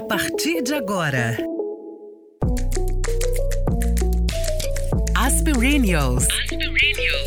A partir de agora. Aspirinios. Uma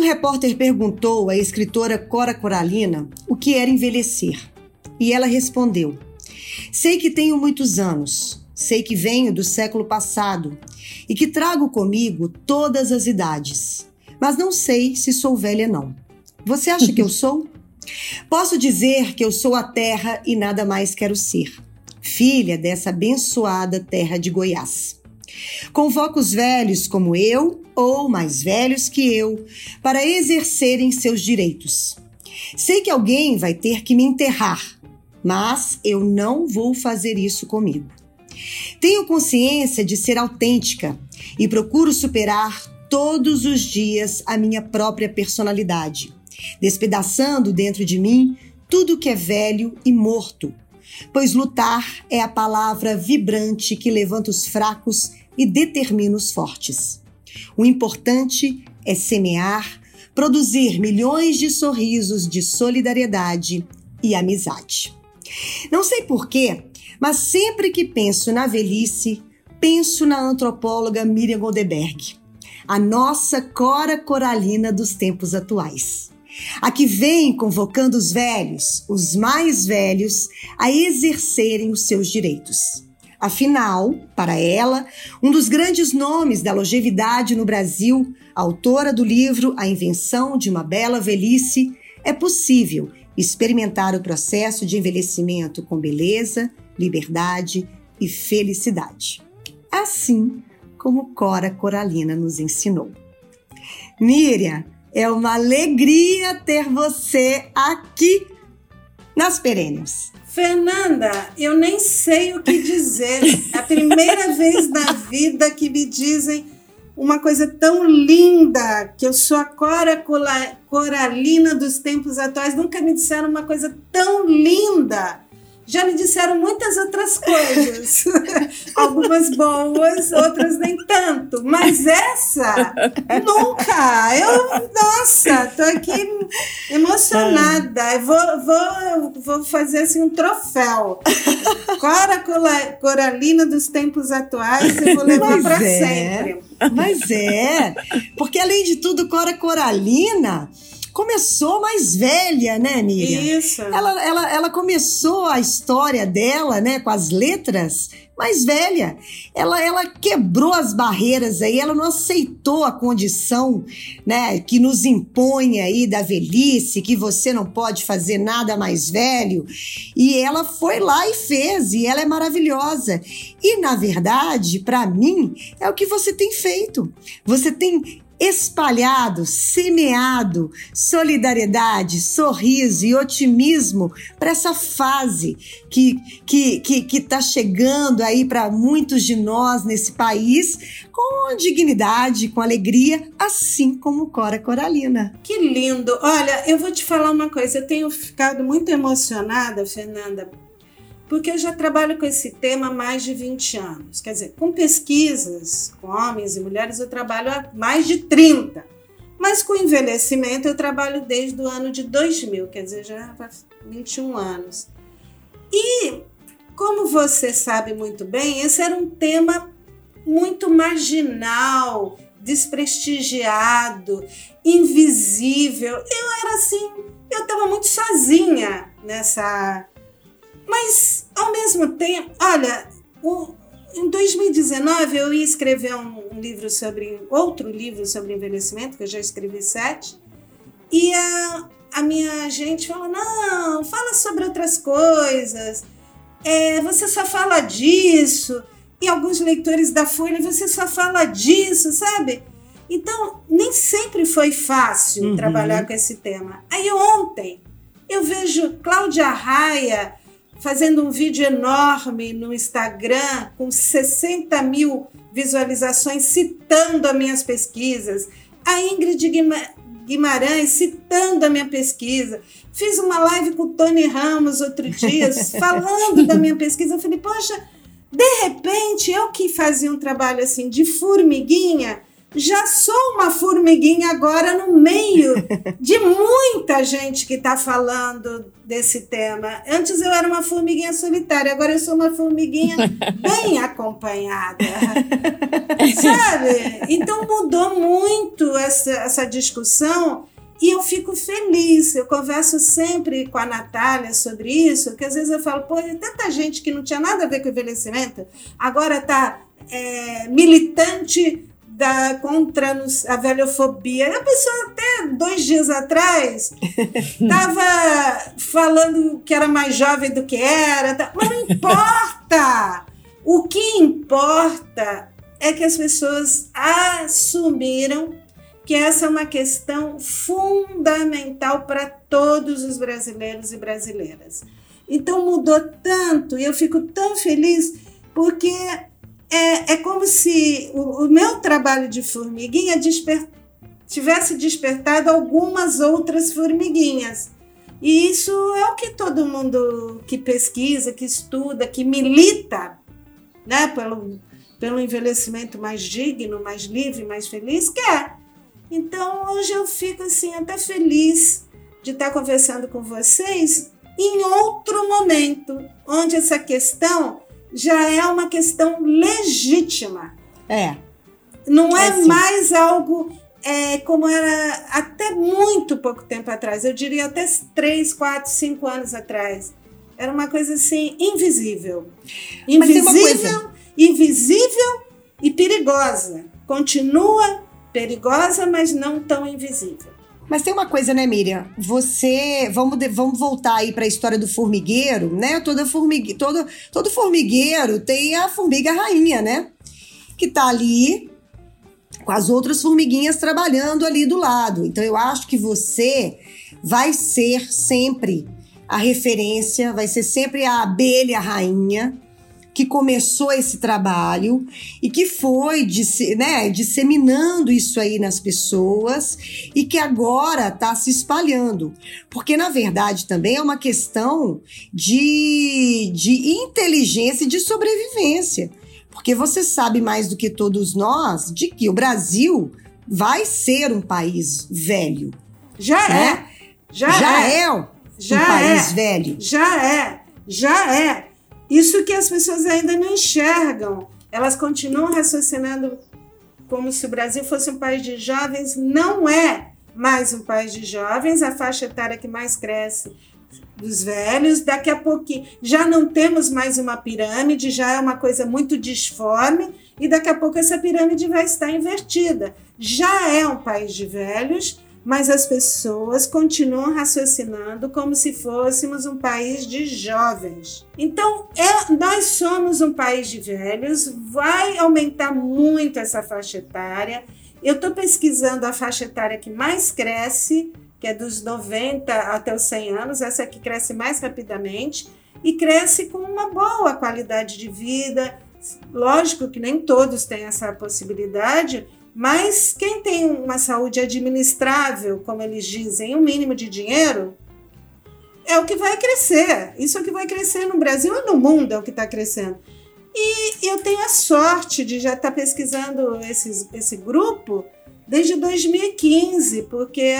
um repórter perguntou à escritora Cora Coralina o que era envelhecer. E ela respondeu: Sei que tenho muitos anos, sei que venho do século passado e que trago comigo todas as idades, mas não sei se sou velha não. Você acha que eu sou? Posso dizer que eu sou a terra e nada mais quero ser, filha dessa abençoada terra de Goiás. Convoco os velhos como eu ou mais velhos que eu para exercerem seus direitos. Sei que alguém vai ter que me enterrar, mas eu não vou fazer isso comigo. Tenho consciência de ser autêntica e procuro superar todos os dias a minha própria personalidade, despedaçando dentro de mim tudo que é velho e morto, pois lutar é a palavra vibrante que levanta os fracos e determina os fortes. O importante é semear, produzir milhões de sorrisos de solidariedade e amizade. Não sei porquê, mas sempre que penso na velhice, penso na antropóloga Miriam Goldberg, a nossa Cora Coralina dos tempos atuais. A que vem convocando os velhos, os mais velhos, a exercerem os seus direitos. Afinal, para ela, um dos grandes nomes da longevidade no Brasil, autora do livro A Invenção de uma Bela Velhice, é possível experimentar o processo de envelhecimento com beleza, liberdade e felicidade. Assim como Cora Coralina nos ensinou. Miriam, é uma alegria ter você aqui nas Perennials. Fernanda, eu nem sei o que dizer. É a primeira vez na vida que me dizem uma coisa tão linda, que eu sou a Cora Coralina dos tempos atuais. Nunca me disseram uma coisa tão linda. Já me disseram muitas outras coisas, algumas boas, outras nem tanto, mas essa nunca. Eu, nossa, tô aqui emocionada. Eu vou, vou, vou fazer assim um troféu. Cora Coralina dos tempos atuais, eu vou levar para é, sempre. Mas é, porque além de tudo, Cora Coralina começou mais velha, né, Miriam? Isso. Ela, ela, ela começou a história dela, né, com as letras mais velha. Ela, ela quebrou as barreiras aí, ela não aceitou a condição, né, que nos impõe aí da velhice, que você não pode fazer nada mais velho. E ela foi lá e fez, e ela é maravilhosa. E na verdade, para mim, é o que você tem feito. Você tem espalhado, semeado solidariedade, sorriso e otimismo para essa fase que que que está chegando aí para muitos de nós nesse país com dignidade, com alegria, assim como Cora Coralina. Que lindo! Olha, eu vou te falar uma coisa. Eu tenho ficado muito emocionada, Fernanda, porque eu já trabalho com esse tema há mais de 20 anos. Quer dizer, com pesquisas com homens e mulheres eu trabalho há mais de 30. Mas com envelhecimento eu trabalho desde o ano de 2000, quer dizer, já há 21 anos. E, como você sabe muito bem, esse era um tema muito marginal, desprestigiado, invisível. Eu era assim, eu estava muito sozinha nessa mas, ao mesmo tempo, olha, o, em 2019 eu ia escrever um, um, livro sobre, outro livro sobre envelhecimento, que eu já escrevi sete, e a, a minha gente falou, não, fala sobre outras coisas, é, você só fala disso, e alguns leitores da Folha, você só fala disso, sabe? Então, nem sempre foi fácil uhum. trabalhar com esse tema. Aí ontem eu vejo Cláudia Raia fazendo um vídeo enorme no Instagram com 60 mil visualizações citando as minhas pesquisas. A Ingrid Guimarães citando a minha pesquisa. Fiz uma live com o Tony Ramos outro dia, falando da minha pesquisa. Eu falei, poxa, de repente, eu que fazia um trabalho assim de formiguinha, já sou uma formiguinha agora no meio de muita gente que está falando desse tema. Antes eu era uma formiguinha solitária, agora eu sou uma formiguinha bem acompanhada. Sabe? Então mudou muito essa, essa discussão e eu fico feliz. Eu converso sempre com a Natália sobre isso, que às vezes eu falo, pô, tem tanta gente que não tinha nada a ver com envelhecimento, agora está é, militante da, contra a velhofobia. A pessoa até dois dias atrás estava falando que era mais jovem do que era, tá, mas não importa. O que importa é que as pessoas assumiram que essa é uma questão fundamental para todos os brasileiros e brasileiras. Então mudou tanto e eu fico tão feliz porque é, é como se o, o meu trabalho de formiguinha desper, tivesse despertado algumas outras formiguinhas. E isso é o que todo mundo que pesquisa, que estuda, que milita né, pelo, pelo envelhecimento mais digno, mais livre, mais feliz, quer. Então hoje eu fico assim até feliz de estar conversando com vocês em outro momento, onde essa questão já é uma questão legítima. É. Não é, é mais algo é, como era até muito pouco tempo atrás, eu diria até 3, 4, 5 anos atrás. Era uma coisa assim, invisível. Invisível, invisível e perigosa. Continua perigosa, mas não tão invisível. Mas tem uma coisa, né, Miriam? Você. Vamos, vamos voltar aí para a história do formigueiro, né? Toda formigue, todo, todo formigueiro tem a formiga rainha, né? Que tá ali com as outras formiguinhas trabalhando ali do lado. Então eu acho que você vai ser sempre a referência, vai ser sempre a abelha rainha que começou esse trabalho e que foi né, disseminando isso aí nas pessoas e que agora está se espalhando. Porque, na verdade, também é uma questão de, de inteligência e de sobrevivência. Porque você sabe mais do que todos nós de que o Brasil vai ser um país velho. Já né? é. Já, já é. é um já país é. velho. Já é. Já é. Isso que as pessoas ainda não enxergam. Elas continuam raciocinando como se o Brasil fosse um país de jovens. Não é mais um país de jovens. A faixa etária que mais cresce dos velhos. Daqui a pouquinho já não temos mais uma pirâmide, já é uma coisa muito disforme. E daqui a pouco essa pirâmide vai estar invertida. Já é um país de velhos mas as pessoas continuam raciocinando como se fôssemos um país de jovens. Então, é, nós somos um país de velhos, vai aumentar muito essa faixa etária. Eu estou pesquisando a faixa etária que mais cresce, que é dos 90 até os 100 anos, essa que cresce mais rapidamente e cresce com uma boa qualidade de vida. Lógico que nem todos têm essa possibilidade, mas quem tem uma saúde administrável, como eles dizem, um mínimo de dinheiro, é o que vai crescer. Isso é o que vai crescer no Brasil e no mundo, é o que está crescendo. E eu tenho a sorte de já estar tá pesquisando esses, esse grupo desde 2015, porque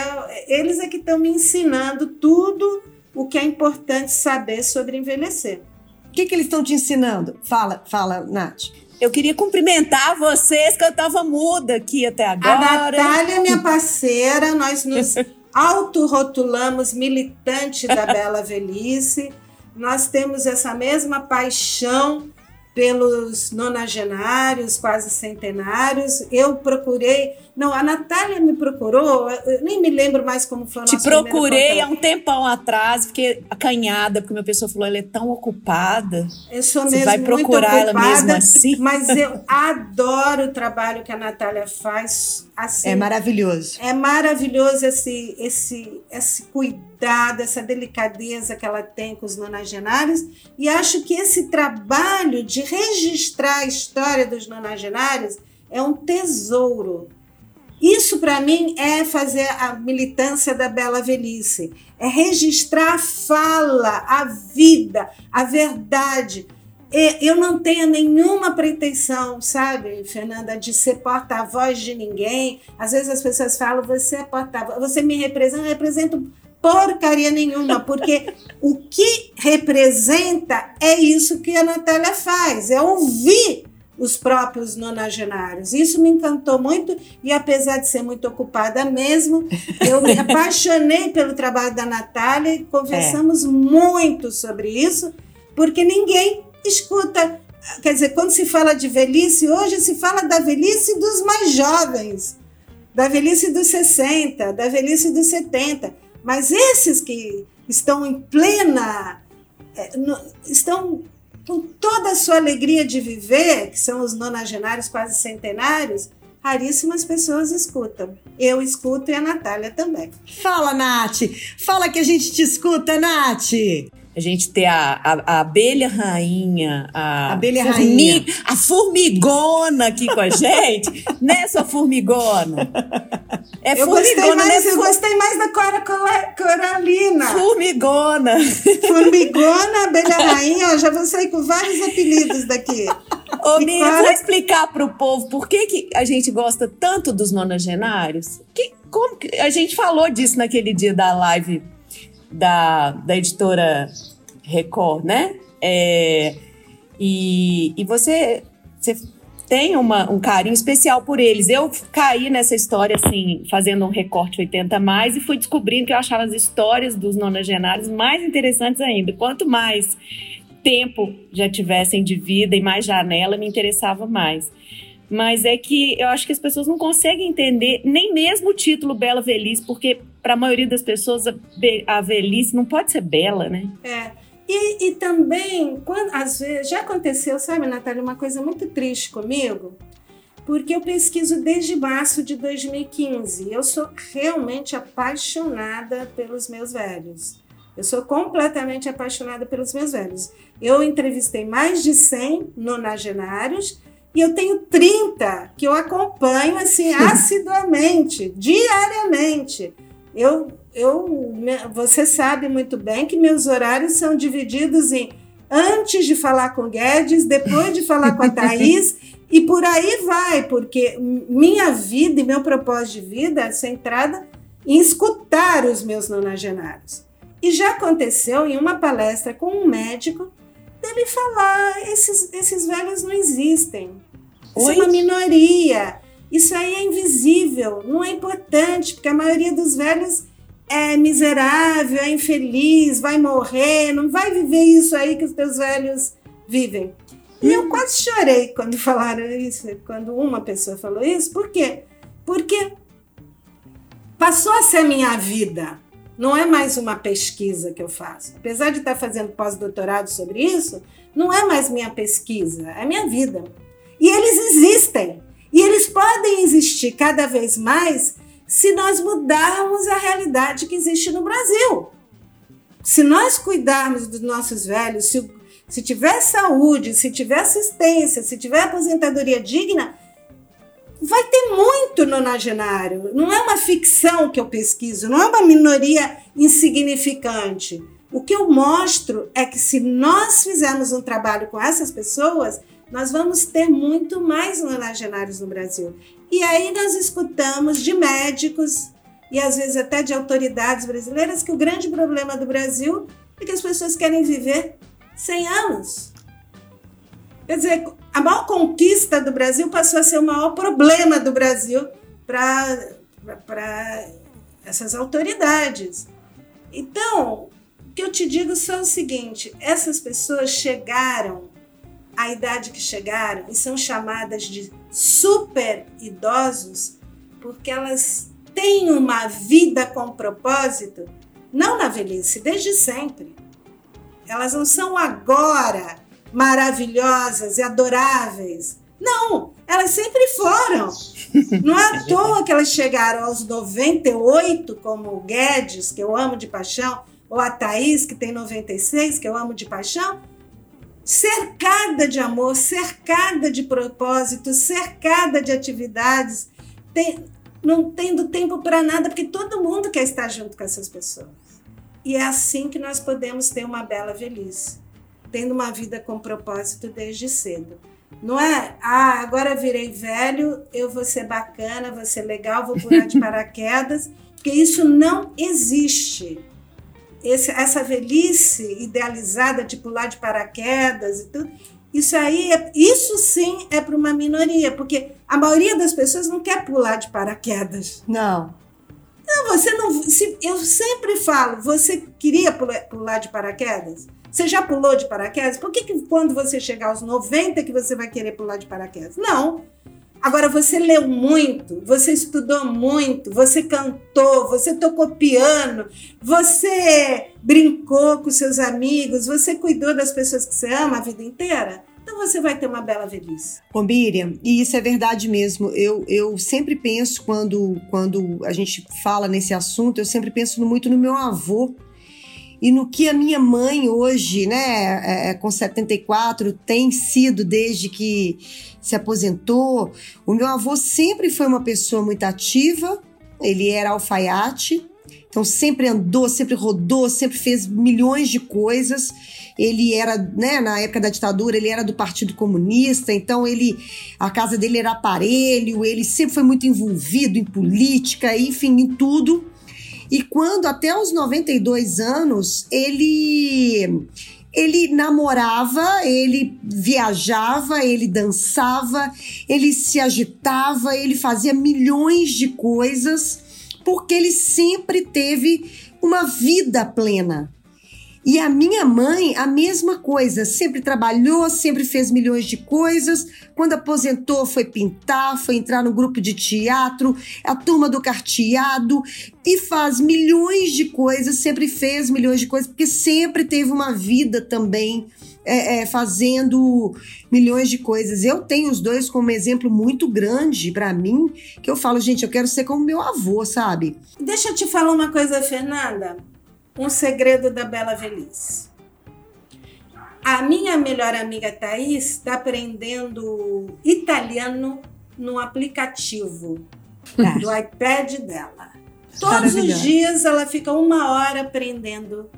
eles é que estão me ensinando tudo o que é importante saber sobre envelhecer. O que, que eles estão te ensinando? Fala, fala, Nath. Eu queria cumprimentar vocês, que eu estava muda aqui até agora. A Natália minha parceira, nós nos autorrotulamos militante da Bela Velhice. Nós temos essa mesma paixão pelos nonagenários, quase centenários. Eu procurei. Não, a Natália me procurou, eu nem me lembro mais como foi a Te procurei há um tempão atrás, fiquei acanhada, porque minha pessoa falou: ela é tão ocupada. Eu sou mesmo Você vai procurar ocupada, ela mesmo assim? Mas eu adoro o trabalho que a Natália faz. Assim, é maravilhoso. É maravilhoso esse, esse, esse cuidado, essa delicadeza que ela tem com os nonagenários. E acho que esse trabalho de registrar a história dos nonagenários é um tesouro. Isso, para mim, é fazer a militância da bela velhice. É registrar a fala, a vida, a verdade. Eu não tenho nenhuma pretensão, sabe, Fernanda, de ser porta-voz de ninguém. Às vezes as pessoas falam, você é porta-voz, você me representa, eu represento porcaria nenhuma, porque o que representa é isso que a Natália faz, é ouvir os próprios nonagenários. Isso me encantou muito e apesar de ser muito ocupada mesmo, eu me apaixonei pelo trabalho da Natália e conversamos é. muito sobre isso, porque ninguém escuta. Quer dizer, quando se fala de velhice, hoje se fala da velhice dos mais jovens, da velhice dos 60, da velhice dos 70. Mas esses que estão em plena. É, estão com toda a sua alegria de viver, que são os nonagenários quase centenários, raríssimas pessoas escutam. Eu escuto e a Natália também. Fala, Nath! Fala que a gente te escuta, Nath! A gente ter a, a, a abelha rainha, a, abelha formi, rainha. a formigona aqui com a gente, né, sua formigona? É eu formigona, gostei mais, né? Eu gostei mais da Cora Coralina. Formigona. Formigona, abelha rainha, já vou sair com vários apelidos daqui. Ô, Miriam, Cora... vou explicar para o povo por que, que a gente gosta tanto dos nonagenários? Que, como que, a gente falou disso naquele dia da live da, da editora Record, né? É, e, e você, você tem uma, um carinho especial por eles. Eu caí nessa história, assim, fazendo um recorte 80 mais e fui descobrindo que eu achava as histórias dos nonagenários mais interessantes ainda. Quanto mais tempo já tivessem de vida e mais janela, me interessava mais. Mas é que eu acho que as pessoas não conseguem entender nem mesmo o título Bela Velhice, porque para a maioria das pessoas a, a, velhice não pode ser bela, né? É. E, e também, quando, às vezes, já aconteceu, sabe, Natália, uma coisa muito triste comigo, porque eu pesquiso desde março de 2015. Eu sou realmente apaixonada pelos meus velhos. Eu sou completamente apaixonada pelos meus velhos. Eu entrevistei mais de 100 nonagenários e eu tenho 30 que eu acompanho assim assiduamente, diariamente. Eu, eu, você sabe muito bem que meus horários são divididos em antes de falar com Guedes, depois de falar com a Thaís, e por aí vai, porque minha vida e meu propósito de vida é centrada em escutar os meus nonagenários. E já aconteceu em uma palestra com um médico dele falar: esses, esses velhos não existem. Isso Oi? é uma minoria. Isso aí é invisível, não é importante, porque a maioria dos velhos é miserável, é infeliz, vai morrer, não vai viver isso aí que os teus velhos vivem. E eu quase chorei quando falaram isso, quando uma pessoa falou isso. Por quê? Porque passou a ser a minha vida. Não é mais uma pesquisa que eu faço. Apesar de estar fazendo pós-doutorado sobre isso, não é mais minha pesquisa, é minha vida. E eles existem. E eles podem existir cada vez mais se nós mudarmos a realidade que existe no Brasil. Se nós cuidarmos dos nossos velhos, se, se tiver saúde, se tiver assistência, se tiver aposentadoria digna, vai ter muito nonagenário. Não é uma ficção que eu pesquiso, não é uma minoria insignificante. O que eu mostro é que se nós fizermos um trabalho com essas pessoas, nós vamos ter muito mais nonagenários no Brasil. E aí nós escutamos de médicos e às vezes até de autoridades brasileiras que o grande problema do Brasil é que as pessoas querem viver 100 anos. Quer dizer, a maior conquista do Brasil passou a ser o maior problema do Brasil para essas autoridades. Então, o que eu te digo só o seguinte: essas pessoas chegaram a idade que chegaram e são chamadas de super idosos porque elas têm uma vida com propósito, não na velhice, desde sempre. Elas não são agora maravilhosas e adoráveis. Não, elas sempre foram. Não é à toa que elas chegaram aos 98, como o Guedes, que eu amo de paixão, ou a Thaís, que tem 96, que eu amo de paixão, cercada de amor, cercada de propósito, cercada de atividades. Tem, não tendo tempo para nada, porque todo mundo quer estar junto com essas pessoas. E é assim que nós podemos ter uma bela velhice, tendo uma vida com propósito desde cedo. Não é, ah, agora virei velho, eu vou ser bacana, vou ser legal, vou pular de paraquedas, porque isso não existe. Esse, essa velhice idealizada de pular de paraquedas e tudo, isso aí, é, isso sim é para uma minoria, porque a maioria das pessoas não quer pular de paraquedas. Não. Não, você não. Se, eu sempre falo, você queria pular, pular de paraquedas? Você já pulou de paraquedas? Por que, que quando você chegar aos 90 que você vai querer pular de paraquedas? Não. Agora, você leu muito, você estudou muito, você cantou, você tocou piano, você brincou com seus amigos, você cuidou das pessoas que você ama a vida inteira. Então você vai ter uma bela velhice. Ô Miriam, e isso é verdade mesmo. Eu, eu sempre penso, quando, quando a gente fala nesse assunto, eu sempre penso muito no meu avô, e no que a minha mãe hoje, né, é, é com 74, tem sido desde que se aposentou. O meu avô sempre foi uma pessoa muito ativa, ele era alfaiate, então sempre andou, sempre rodou, sempre fez milhões de coisas. Ele era, né, na época da ditadura, ele era do Partido Comunista, então ele a casa dele era aparelho, ele sempre foi muito envolvido em política, enfim, em tudo. E quando até os 92 anos, ele ele namorava, ele viajava, ele dançava, ele se agitava, ele fazia milhões de coisas, porque ele sempre teve uma vida plena. E a minha mãe, a mesma coisa, sempre trabalhou, sempre fez milhões de coisas. Quando aposentou, foi pintar, foi entrar no grupo de teatro, a turma do carteado, e faz milhões de coisas, sempre fez milhões de coisas, porque sempre teve uma vida também é, é, fazendo milhões de coisas. Eu tenho os dois como exemplo muito grande para mim, que eu falo, gente, eu quero ser como meu avô, sabe? Deixa eu te falar uma coisa, Fernanda. Um segredo da bela velhice. A minha melhor amiga Thaís está aprendendo italiano no aplicativo é. do iPad dela. Todos os dias ela fica uma hora aprendendo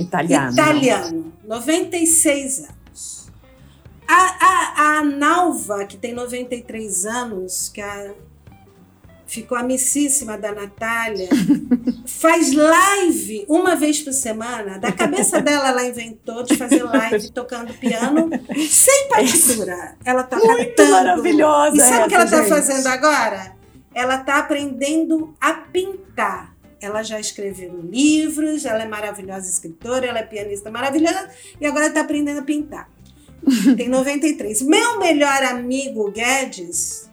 italiano. Italiano. 96 anos. A, a, a Nalva, que tem 93 anos, que é a ficou amicíssima da Natália, faz live uma vez por semana. Da cabeça dela, ela inventou de fazer live tocando piano sem partitura. Ela tá Muito cantando. maravilhosa. E sabe o que ela está fazendo agora? Ela está aprendendo a pintar. Ela já escreveu livros, ela é maravilhosa escritora, ela é pianista maravilhosa e agora está aprendendo a pintar. Tem 93. Meu melhor amigo Guedes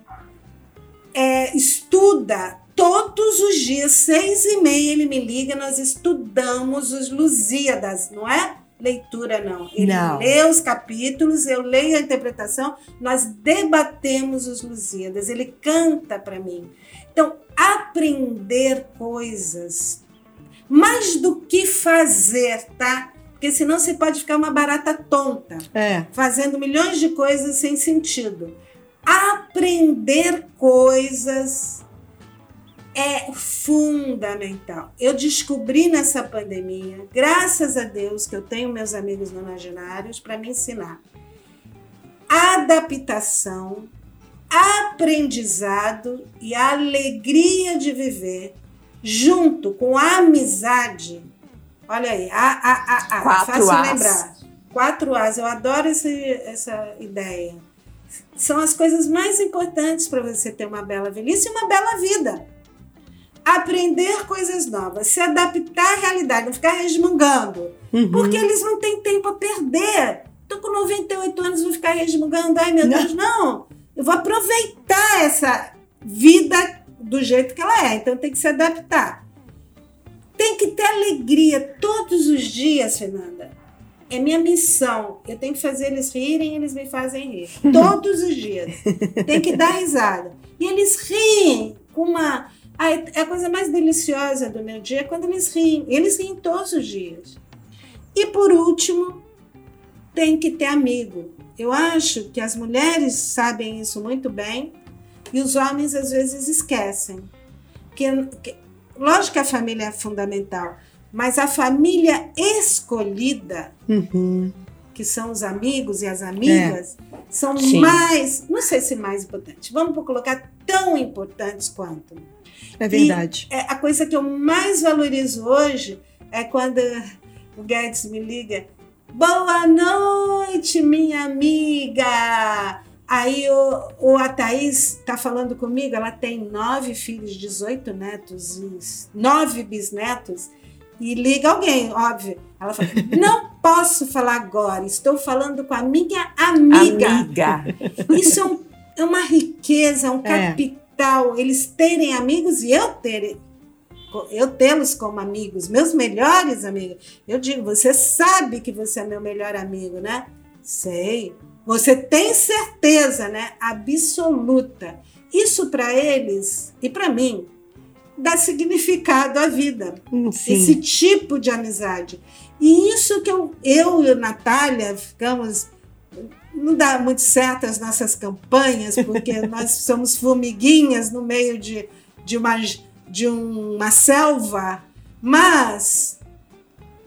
é, estuda todos os dias, seis e meia, ele me liga, nós estudamos os Lusíadas, não é? Leitura não. Ele Não. lê os capítulos, eu leio a interpretação, nós debatemos os Lusíadas, ele canta para mim. Então, aprender coisas, mais do que fazer, tá? Porque senão você pode ficar uma barata tonta É. fazendo milhões de coisas sem sentido. Aprender coisas é fundamental. Eu descobri nessa pandemia, graças a Deus que eu tenho meus amigos nonagenários para me ensinar. Adaptação, aprendizado e alegria de viver junto com a amizade. Olha aí, a, a, a, a. Quatro fácil As. lembrar. Quatro As, eu adoro esse, essa ideia. São as coisas mais importantes para você ter uma bela velhice e uma bela vida. Aprender coisas novas, se adaptar à realidade, não ficar resmungando. Uhum. Porque eles não têm tempo a perder. Tô com 98 anos, vou ficar resmungando. Ai, meu Não. Deus, não. Eu vou aproveitar essa vida do jeito que ela é. Então tem que se adaptar. Tem que ter alegria todos os dias, Fernanda. É minha missão. Eu tenho que fazer eles rirem, eles me fazem rir. Todos os dias. Tem que dar risada. E eles riem com uma. Ai, é a coisa mais deliciosa do meu dia é quando eles riem. Eles riem todos os dias. E por último, tem que ter amigo. Eu acho que as mulheres sabem isso muito bem. E os homens às vezes esquecem. Que, que, lógico que a família é fundamental, mas a família escolhida, Uhum. que são os amigos e as amigas, são Sim. mais, não sei se mais importantes, vamos colocar tão importantes quanto. É verdade. É, a coisa que eu mais valorizo hoje é quando o Guedes me liga. Boa noite, minha amiga! Aí o, o a Thaís está falando comigo, ela tem nove filhos, 18 netos e nove bisnetos, e liga alguém, óbvio. Ela fala: não posso falar agora, estou falando com a minha amiga. Amiga. Isso é, um- é uma riqueza, um É. capital. Eles terem amigos e eu ter eu tê-los como amigos, meus melhores amigos. Eu digo, você sabe que você é meu melhor amigo, né? Sei. Você tem certeza, né? Absoluta. Isso para eles e para mim dá significado à vida Sim. esse tipo de amizade. E isso que eu, eu e a Natália ficamos. Não dá muito certo as nossas campanhas, porque nós somos formiguinhas no meio de, de, uma, de uma selva, mas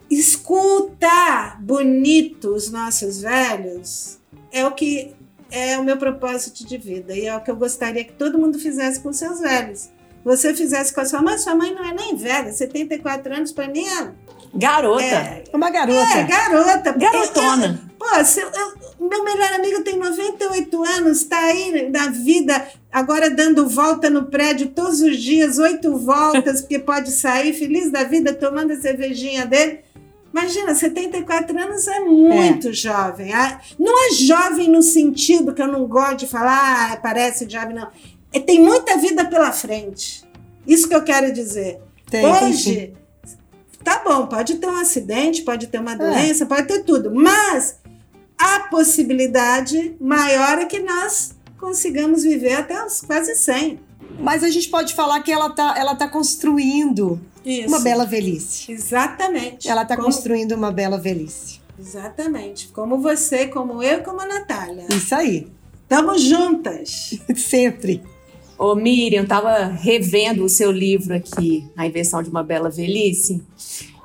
escutar bonito os nossos velhos é o que é o meu propósito de vida e é o que eu gostaria que todo mundo fizesse com seus velhos. Você fizesse com a sua mãe, sua mãe não é nem velha, 74 anos para mim é, Garota. é, Uma garota. é garota. Garotona. Eu- Pô, se eu- eu- meu melhor amigo tem 98 anos, está aí na vida, agora dando volta no prédio todos os dias, oito voltas, porque pode sair feliz da vida, tomando a cervejinha dele. Imagina, 74 anos é muito jovem. Ah, Não é jovem no sentido que eu não gosto de falar, ah, parece jovem, não. É, tem muita vida pela frente. Isso que eu quero dizer. Tem, tem. Hoje, tá bom, pode ter um acidente, pode ter uma doença, pode ter tudo, mas a possibilidade maior é que nós consigamos viver até os quase 100. Mas a gente pode falar que ela tá, ela tá construindo Isso. uma bela velhice. Exatamente. Ela tá como, construindo uma bela velhice. Exatamente. Como você, como eu, como a Natália. Isso aí. Estamos juntas. Sempre. Ô Miriam, tava revendo o seu livro aqui, A Invenção de uma Bela Velhice,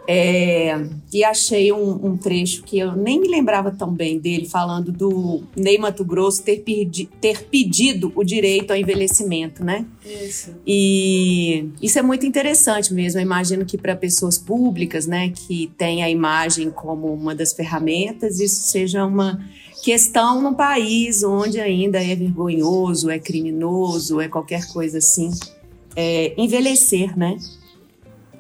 é, e achei um, um trecho que eu nem me lembrava tão bem dele, falando do Ney Mato Grosso ter, ter pedido o direito ao envelhecimento, né? Isso. E isso é muito interessante mesmo. Eu imagino que para pessoas públicas, né, que têm a imagem como uma das ferramentas, isso seja uma questão num país onde ainda é vergonhoso, é criminoso, é qualquer coisa assim. É, envelhecer, né?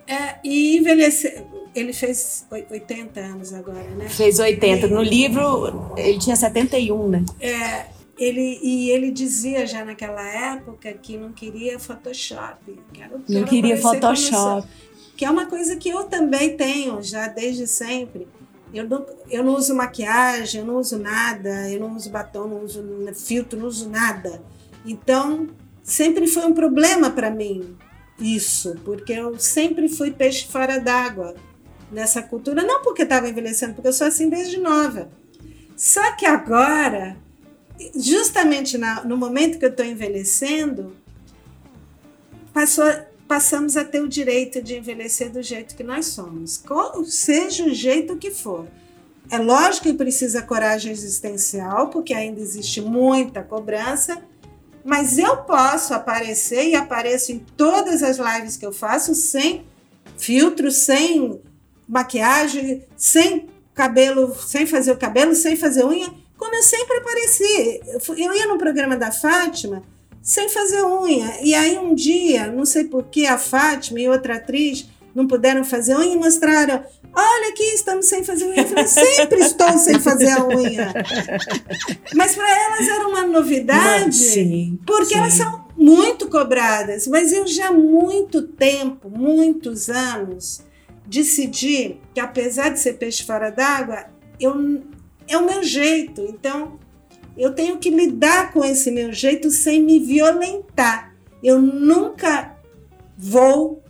É, e envelhecer. Ele fez oi- 80 anos agora, né? Fez 80. No livro, ele tinha 71, né? É, ele, e ele dizia já naquela época que não queria Photoshop. Quero, Não queria Photoshop. Que é uma coisa que eu também tenho já desde sempre. Eu não, eu não uso maquiagem, eu não uso nada, eu não uso batom, não uso filtro, não uso nada. Então, sempre foi um problema para mim isso, porque eu sempre fui peixe fora d'água nessa cultura. Não porque estava envelhecendo, porque eu sou assim desde nova. Só que agora, justamente na- no momento que eu estou envelhecendo, passou, passamos a ter o direito de envelhecer do jeito que nós somos, qual- seja o jeito que for. É lógico que precisa coragem existencial, porque ainda existe muita cobrança, mas eu posso aparecer e apareço em todas as lives que eu faço sem filtro, sem maquiagem, sem cabelo, sem fazer o cabelo, sem fazer unha, como eu sempre apareci. Eu ia no programa da Fátima sem fazer unha. E aí um dia, não sei por que a Fátima e outra atriz não puderam fazer unha e mostraram. Olha aqui, estamos sem fazer unha. Eu falei, sempre estou sem fazer a unha. Mas para elas era uma novidade. Sim. Porque sim. elas são muito cobradas, mas eu já há muito tempo, muitos anos, decidi que apesar de ser peixe fora d'água, eu é o meu jeito. Então, eu tenho que lidar com esse meu jeito sem me violentar. Eu nunca vou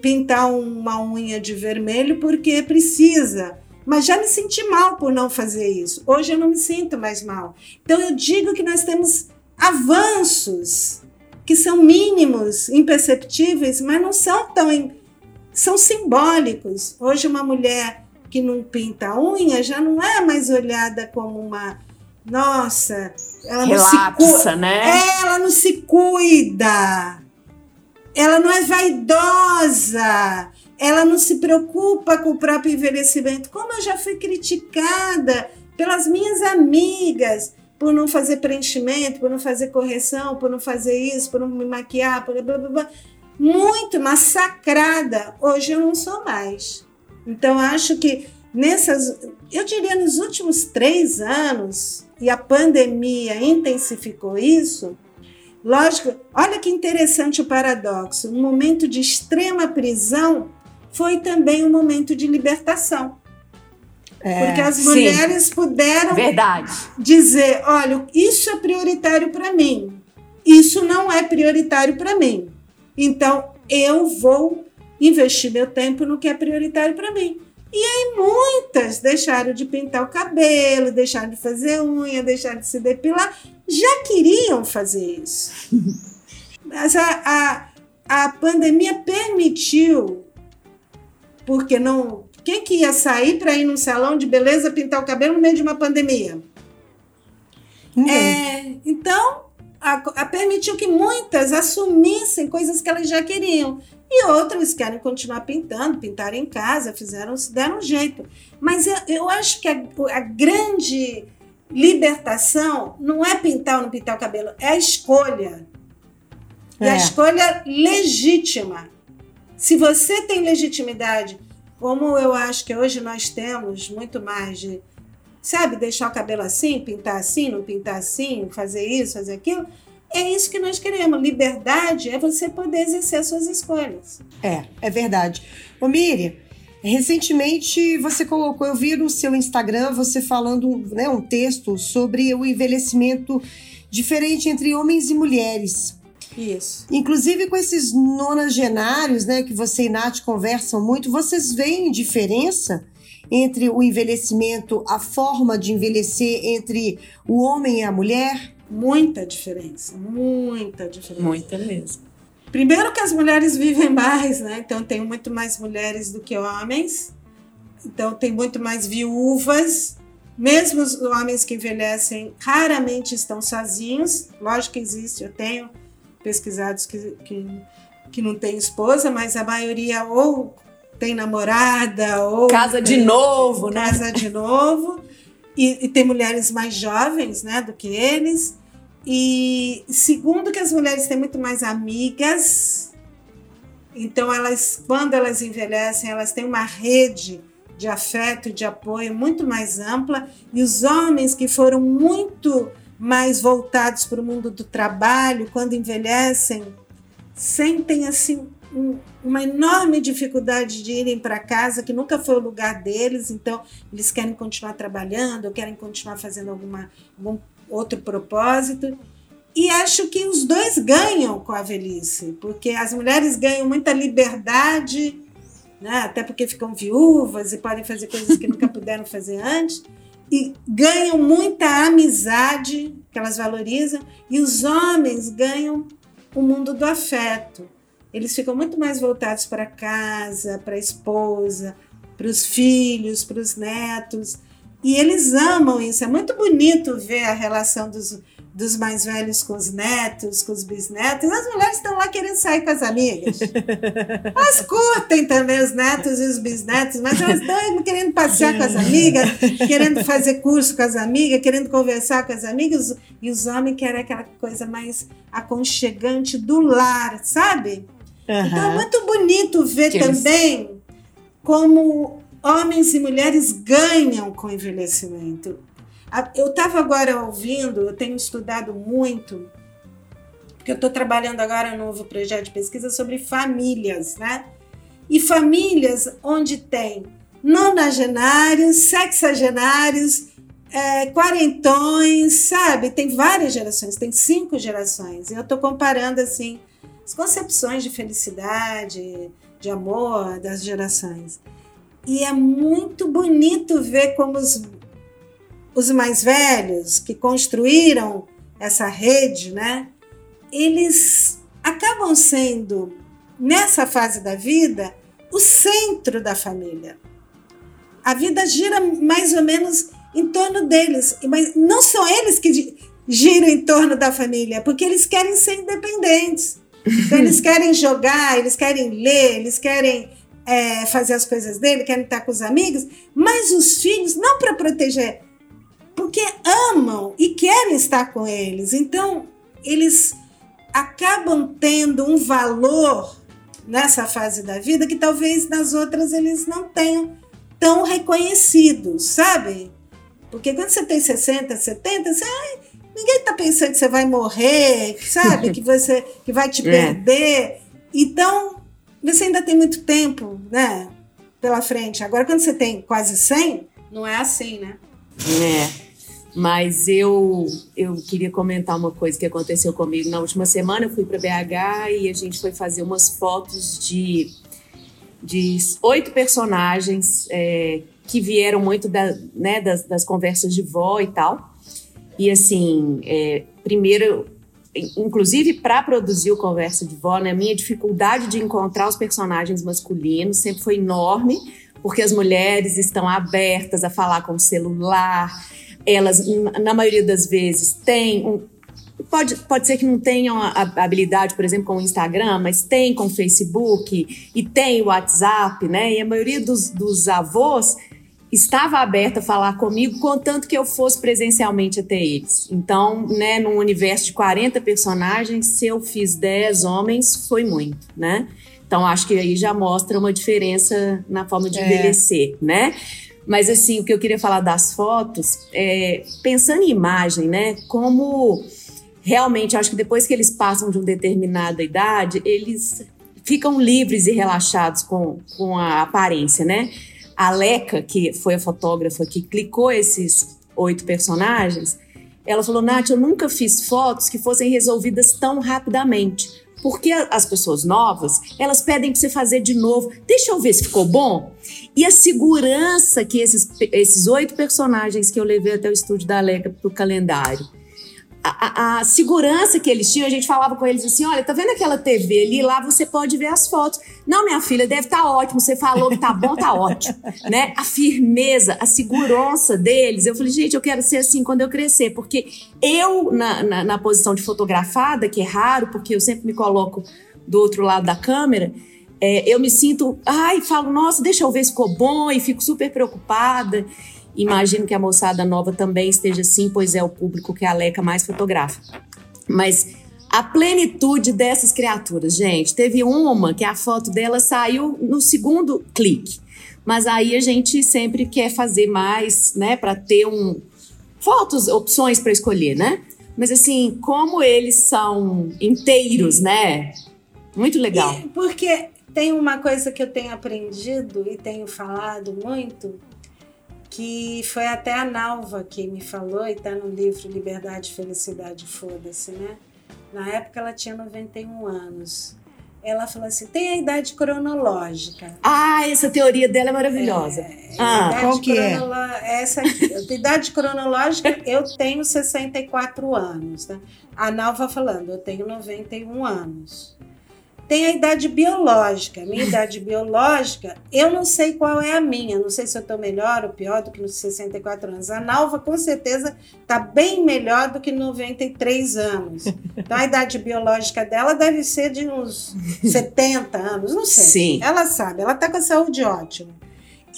pintar uma unha de vermelho porque precisa. Mas já me senti mal por não fazer isso. Hoje eu não me sinto mais mal. Então eu digo que nós temos avanços que são mínimos, imperceptíveis, mas não são tão. são simbólicos. Hoje, uma mulher que não pinta a unha já não é mais olhada como uma. Nossa, ela Relapsa, não se né? Ela não se cuida. Ela não é vaidosa. Ela não se preocupa com o próprio envelhecimento. Como eu já fui criticada pelas minhas amigas por não fazer preenchimento, por não fazer correção, por não fazer isso, por não me maquiar, por blá blá blá. Muito massacrada. Hoje eu não sou mais. Então acho que nessas, eu diria nos últimos três anos, e a pandemia intensificou isso, lógico, olha que interessante o paradoxo. Um momento de extrema prisão foi também um momento de libertação. É, Porque as sim. mulheres puderam Verdade. dizer: olha, isso é prioritário para mim, isso não é prioritário para mim. Então eu vou investir meu tempo no que é prioritário para mim. E aí muitas deixaram de pintar o cabelo, deixaram de fazer unha, deixaram de se depilar, já queriam fazer isso. Mas a, a, a pandemia permitiu, porque não. Quem que ia sair para ir num salão de beleza pintar o cabelo no meio de uma pandemia? Ninguém. É, então, a, a permitiu que muitas assumissem coisas que elas já queriam. E outras querem continuar pintando, pintaram em casa, fizeram, se deram um jeito. Mas eu, eu acho que a, a grande libertação não é pintar ou não pintar o cabelo, é a escolha. E a É. escolha legítima. Se você tem legitimidade, como eu acho que hoje nós temos muito mais de, sabe, deixar o cabelo assim, pintar assim, não pintar assim, fazer isso, fazer aquilo, é isso que nós queremos. Liberdade é você poder exercer as suas escolhas. É, é verdade. Ô Miriam, recentemente você colocou, eu vi no seu Instagram você falando né, um texto sobre o envelhecimento diferente entre homens e mulheres. Isso. Inclusive com esses nonagenários, né, que você e Nath conversam muito, vocês veem diferença entre o envelhecimento, a forma de envelhecer entre o homem e a mulher? Muita diferença, muita diferença. Muita mesmo. Primeiro que as mulheres vivem mais, né? Então tem muito mais mulheres do que homens. Então tem muito mais viúvas. Mesmo os homens que envelhecem raramente estão sozinhos. Lógico que existe, eu tenho pesquisados que, que, que não têm esposa, mas a maioria ou tem namorada ou Casa de novo, né? casa de novo. E, e tem mulheres mais jovens né, do que eles. E segundo que as mulheres têm muito mais amigas, então elas, quando elas envelhecem, elas têm uma rede de afeto e de apoio muito mais ampla. E os homens que foram muito mais voltados para o mundo do trabalho, quando envelhecem, sentem assim um- uma enorme dificuldade de irem para casa, que nunca foi o lugar deles, então eles querem continuar trabalhando, ou querem continuar fazendo alguma, algum outro propósito. E acho que os dois ganham com a velhice, porque as mulheres ganham muita liberdade, né? até porque ficam viúvas e podem fazer coisas que nunca puderam fazer antes, e ganham muita amizade, que elas valorizam, e os homens ganham o mundo do afeto. Eles ficam muito mais voltados para casa, para a esposa, para os filhos, para os netos. E eles amam isso. É muito bonito ver a relação dos, dos mais velhos com os netos, com os bisnetos. As mulheres estão lá querendo sair com as amigas. Elas curtem também os netos e os bisnetos, mas elas estão querendo passear com as amigas, querendo fazer curso com as amigas, querendo conversar com as amigas. E os homens querem aquela coisa mais aconchegante do lar, sabe? Então é muito bonito ver Que eles- também como homens e mulheres ganham com o envelhecimento. Eu estava agora ouvindo, eu tenho estudado muito, porque eu estou trabalhando agora um novo projeto de pesquisa sobre famílias, né? E famílias onde tem nonagenários, sexagenários, é, quarentões, sabe? Tem várias gerações, tem cinco gerações. E eu estou comparando assim as concepções de felicidade, de amor das gerações. E é muito bonito ver como os, os mais velhos que construíram essa rede, né? eles acabam sendo, nessa fase da vida, o centro da família. A vida gira mais ou menos em torno deles, mas não são eles que giram em torno da família, porque eles querem ser independentes. Então, eles querem jogar, eles querem ler, eles querem é, fazer as coisas dele, querem estar com os amigos, mas os filhos, não para proteger, porque amam e querem estar com eles. Então, eles acabam tendo um valor nessa fase da vida que talvez nas outras eles não tenham tão reconhecidos, sabe? Porque quando você tem 60, 70, você, ai, ninguém está pensando que você vai morrer, sabe? que você que vai te é. perder. Então, você ainda tem muito tempo, né? Pela frente. Agora, quando você tem quase 100, não é assim, né? É. Mas eu, eu queria comentar uma coisa que aconteceu comigo na última semana. Eu fui para BH e a gente foi fazer umas fotos de, de oito personagens é, que vieram muito da, né, das, das, conversas de vó e tal. E assim, é, primeiro, inclusive para produzir o Conversa de Vó, né, a minha dificuldade de encontrar os personagens masculinos sempre foi enorme, porque as mulheres estão abertas a falar com o celular elas, na maioria das vezes, têm um, Pode, pode ser que não tenham a, habilidade, por exemplo, com o Instagram, mas tem com o Facebook e tem o WhatsApp, né? E a maioria dos, dos avós estava aberta a falar comigo, contanto que eu fosse presencialmente até eles. Então, né, num universo de 40 personagens, se eu fiz 10 homens, foi muito, né? Então, acho que aí já mostra uma diferença na forma de é. envelhecer, né? Mas assim, o que eu queria falar das fotos, é, pensando em imagem, né? Como realmente, acho que depois que eles passam de uma determinada idade, eles ficam livres e relaxados com, com a aparência, né? A Leca, que foi a fotógrafa que clicou esses oito personagens, ela falou: Nath, eu nunca fiz fotos que fossem resolvidas tão rapidamente. Porque as pessoas novas, elas pedem para você fazer de novo. Deixa eu ver se ficou bom. E a segurança que esses, esses oito personagens que eu levei até o estúdio da Aleca para o calendário, a, a, segurança que eles tinham, a gente falava com eles assim: olha, tá vendo aquela TV ali? Lá você pode ver as fotos. Não, minha filha, deve estar tá ótimo. Você falou que tá bom, tá ótimo. né? A firmeza, a segurança deles. Eu falei, gente, eu quero ser assim quando eu crescer, porque eu, na, na, na posição de fotografada, que é raro, porque eu sempre me coloco do outro lado da câmera. É, eu me sinto, ai, falo, nossa, deixa eu ver se ficou bom, e fico super preocupada. Imagino que a moçada nova também esteja assim, pois é o público que a Leca mais fotografa. Mas a plenitude dessas criaturas, gente. Teve uma que a foto dela saiu no segundo clique. Mas aí a gente sempre quer fazer mais, né, para ter um fotos, opções para escolher, né? Mas assim, como eles são inteiros, né? Muito legal. E porque tem uma coisa que eu tenho aprendido e tenho falado muito, que foi até a Nalva que me falou, e está no livro Liberdade, Felicidade, Foda-se, né? Na época ela tinha 91 anos. Ela falou assim: tem a idade cronológica. Ah, essa teoria dela é maravilhosa. É, ah, qual que é? Essa aqui. idade cronológica, eu tenho 64 anos. Né? A Nalva falando, eu tenho 91 anos. Tem a idade biológica. Minha idade biológica, eu não sei qual é a minha. Não sei se eu estou melhor ou pior do que nos 64 anos. A Nalva, com certeza, está bem melhor do que 93 anos. Então, a idade biológica dela deve ser de uns 70 anos. Não sei. Sim. Ela sabe, ela está com a saúde ótima.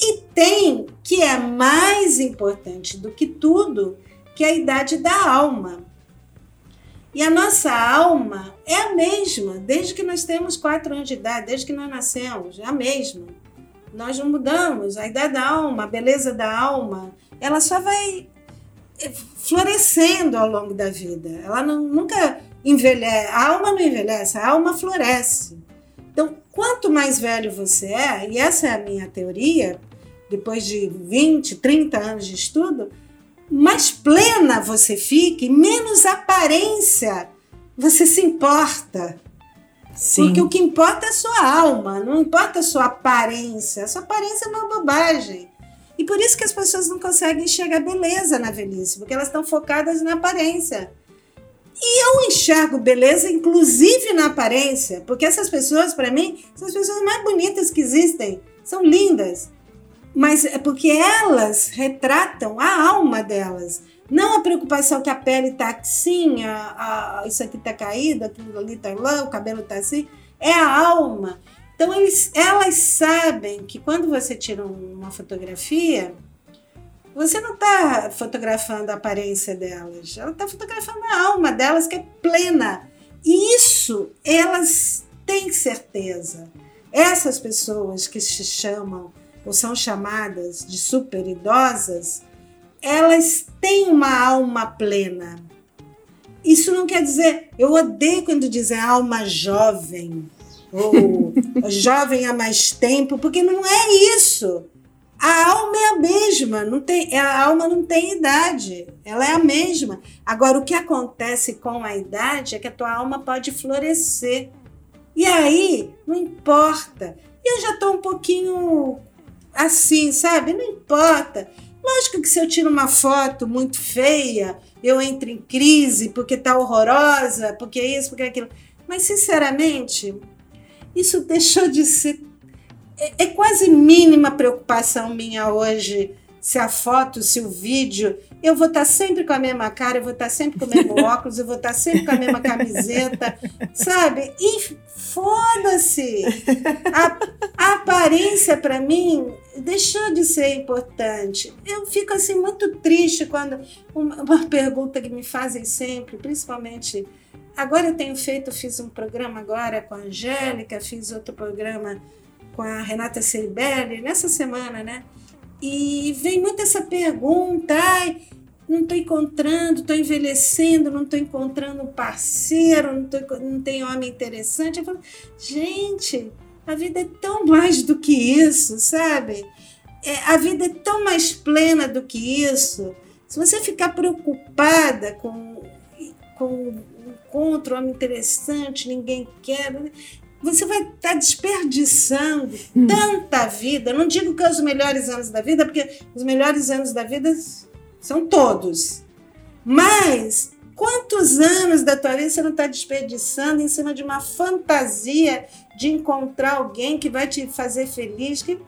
E tem, que é mais importante do que tudo, que é a idade da alma. E a nossa alma é a mesma, desde que nós temos quatro anos de idade, desde que nós nascemos, é a mesma. Nós não mudamos. A idade da alma, a beleza da alma, ela só vai eh, florescendo ao longo da vida. Ela não, nunca envelhece. A alma não envelhece, a alma floresce. Então, quanto mais velho você é, e essa é a minha teoria, depois de 20, 30 anos de estudo, mais plena você fique, menos aparência você se importa. Sim. Porque o que importa é a sua alma, não importa a sua aparência. A sua aparência é uma bobagem. E por isso que as pessoas não conseguem enxergar beleza na velhice, porque elas estão focadas na aparência. E eu enxergo beleza, inclusive na aparência, porque essas pessoas, para mim, são as pessoas mais bonitas que existem. São lindas. Mas é porque elas retratam a alma delas. Não a preocupação que a pele está assim, a, a, isso aqui está caído, aquilo ali está lá, o cabelo está assim. É a alma. Então, eles, elas sabem que quando você tira uma fotografia, você não está fotografando a aparência delas, ela está fotografando a alma delas, que é plena. E isso elas têm certeza. Essas pessoas que se chamam ou são chamadas de super idosas, elas têm uma alma plena. Isso não quer dizer, eu odeio quando dizem alma jovem ou jovem há mais tempo, porque não é isso. A alma é a mesma, não tem, a alma não tem idade, ela é a mesma. Agora, o que acontece com a idade é que a tua alma pode florescer. E aí, não importa. Eu já estou um pouquinho assim, sabe? Não importa. Lógico que se eu tiro uma foto muito feia, eu entro em crise porque tá horrorosa, porque isso, porque aquilo. Mas, sinceramente, isso deixou de ser é, é quase mínima preocupação minha hoje se a foto, se o vídeo. Eu vou estar sempre com a mesma cara, eu vou estar sempre com o mesmo óculos, eu vou estar sempre com a mesma camiseta, sabe? E foda-se! A, a, aparência, para mim, deixou de ser importante. Eu fico assim muito triste quando uma, uma pergunta que me fazem sempre, principalmente. Agora eu tenho feito, fiz um programa agora com a Angélica, fiz outro programa com a Renata Ceribelli nessa semana, né? E vem muito essa pergunta, ai, não estou encontrando, estou envelhecendo, não estou encontrando um parceiro, não, tô, não tem homem interessante. Eu falo, gente, a vida é tão mais do que isso, sabe? É, a vida é tão mais plena do que isso. Se você ficar preocupada com, com um encontro, homem interessante, ninguém quer você vai estar tá desperdiçando hum. tanta vida. Não digo que é os melhores anos da vida, porque os melhores anos da vida são todos. Mas quantos anos da tua vida você não está desperdiçando em cima de uma fantasia de encontrar alguém que vai te fazer feliz? Que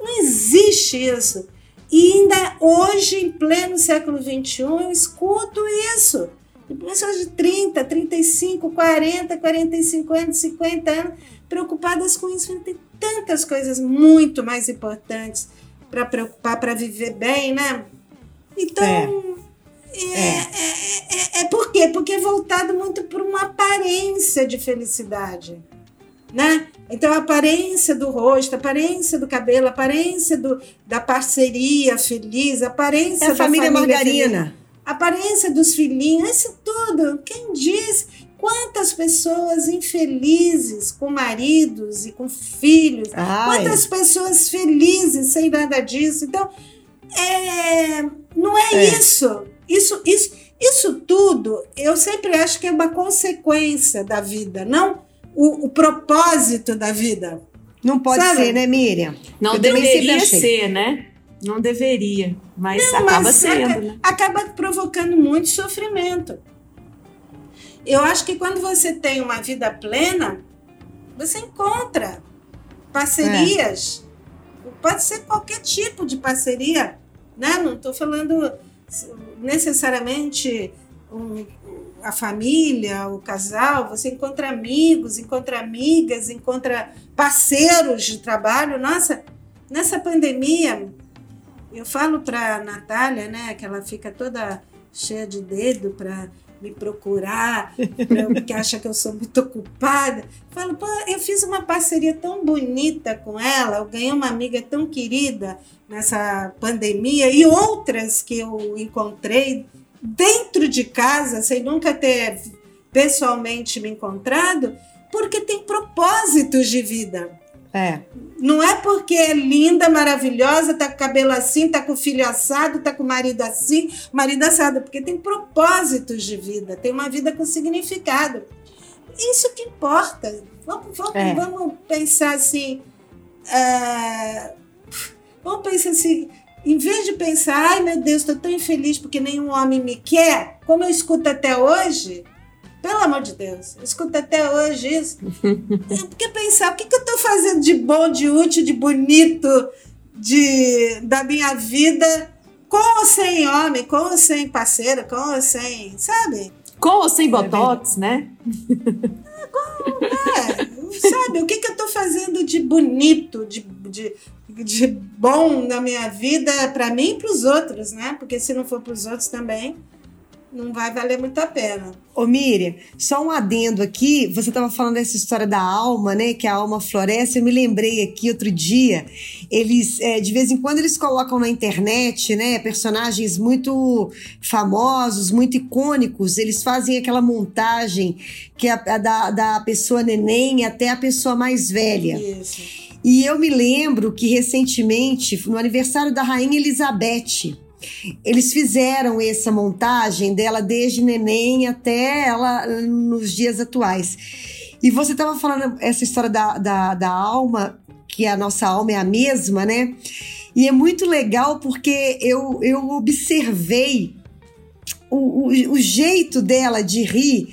não existe isso. E ainda hoje, em pleno século XXI, eu escuto isso pessoas de 30, 35, 40, 45 anos, 50 anos, preocupadas com isso. Tem tantas coisas muito mais importantes para preocupar, para viver bem, né? Então, é. É, é. É, é, por quê? Porque é voltado muito para uma aparência de felicidade. Né? Então, a aparência do rosto, a aparência do cabelo, a aparência do, da parceria feliz, a aparência é a da família, família Margarina. Feliz aparência dos filhinhos, isso tudo. Quem diz quantas pessoas infelizes com maridos e com filhos, Ai. quantas pessoas felizes sem nada disso. Então, é, não é, é, isso. Isso, isso, isso tudo, eu sempre acho que é uma consequência da vida, não o, o propósito da vida. Não pode Sabe? ser, né, Miriam? Não eu deveria ser, né? Não deveria, mas não, acaba mas sendo. Acaba, né? acaba provocando muito sofrimento. Eu acho que quando você tem uma vida plena, você encontra parcerias. É. Pode ser qualquer tipo de parceria, né? Não estou falando necessariamente um, a família, o casal. Você encontra amigos, encontra amigas, encontra parceiros de trabalho. Nossa, nessa pandemia, eu falo para a Natália, né, que ela fica toda cheia de dedo para me procurar, pra, acha que eu sou muito ocupada. Falo, pô, eu fiz uma parceria tão bonita com ela, eu ganhei uma amiga tão querida nessa pandemia e outras que eu encontrei dentro de casa, sem nunca ter pessoalmente me encontrado, porque tem propósitos de vida. É. Não é porque é linda, maravilhosa, tá com cabelo assim, tá com filho assado, tá com marido assim, marido assado, porque tem propósitos de vida, tem uma vida com significado. Isso que importa. Vamos, vamos, é. vamos pensar assim. Uh, vamos pensar assim. em vez de pensar, ai meu Deus, estou tão infeliz porque nenhum homem me quer, como eu escuto até hoje, pelo amor de Deus, eu escuto até hoje isso. Porque pensar, o que, que eu estou fazendo de bom, de útil, de bonito, de, da minha vida, com ou sem homem, com ou sem parceiro, com ou sem, sabe? Com ou sem botox, né? É, sabe, o que, que eu estou fazendo de bonito, de, de, de bom na minha vida para mim e para os outros, né? Porque se não for para os outros também, não vai valer muito a pena. Ô Miriam, só um adendo aqui, você estava falando dessa história da alma, né, que a alma floresce, eu me lembrei aqui outro dia, eles, é, de vez em quando eles colocam na internet, né, personagens muito famosos, muito icônicos, eles fazem aquela montagem que é a, da, da pessoa neném até a pessoa mais velha. Isso. E eu me lembro que recentemente, no aniversário da Rainha Elizabeth, eles fizeram essa montagem dela desde neném até ela nos dias atuais. E você estava falando essa história da, da, da alma, que a nossa alma é a mesma, né? E é muito legal porque eu, eu observei o, o, o jeito dela de rir.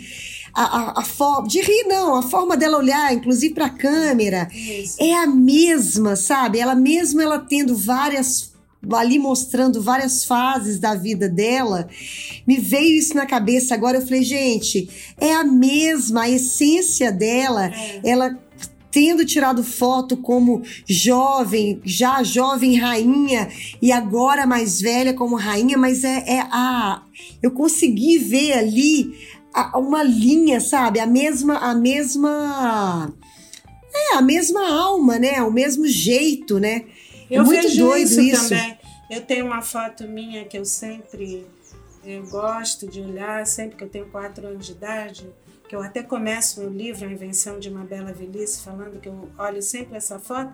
A, a, a forma de rir, não, a forma dela olhar, inclusive para a câmera, Isso. é a mesma, sabe? Ela mesmo ela tendo várias ali mostrando várias fases da vida dela, me veio isso na cabeça agora. Eu falei, gente, é a mesma, a essência dela, É. ela tendo tirado foto como jovem, já jovem rainha e agora mais velha como rainha, mas é, é a eu consegui ver ali a- uma linha, sabe? A mesma a mesma é a mesma alma, né? O mesmo jeito, né? É Eu muito vejo doido isso, isso. também. Eu tenho uma foto minha que eu sempre eu gosto de olhar, sempre que eu tenho quatro anos de idade, que eu até começo meu livro, A Invenção de uma Bela Velhice, falando que eu olho sempre essa foto.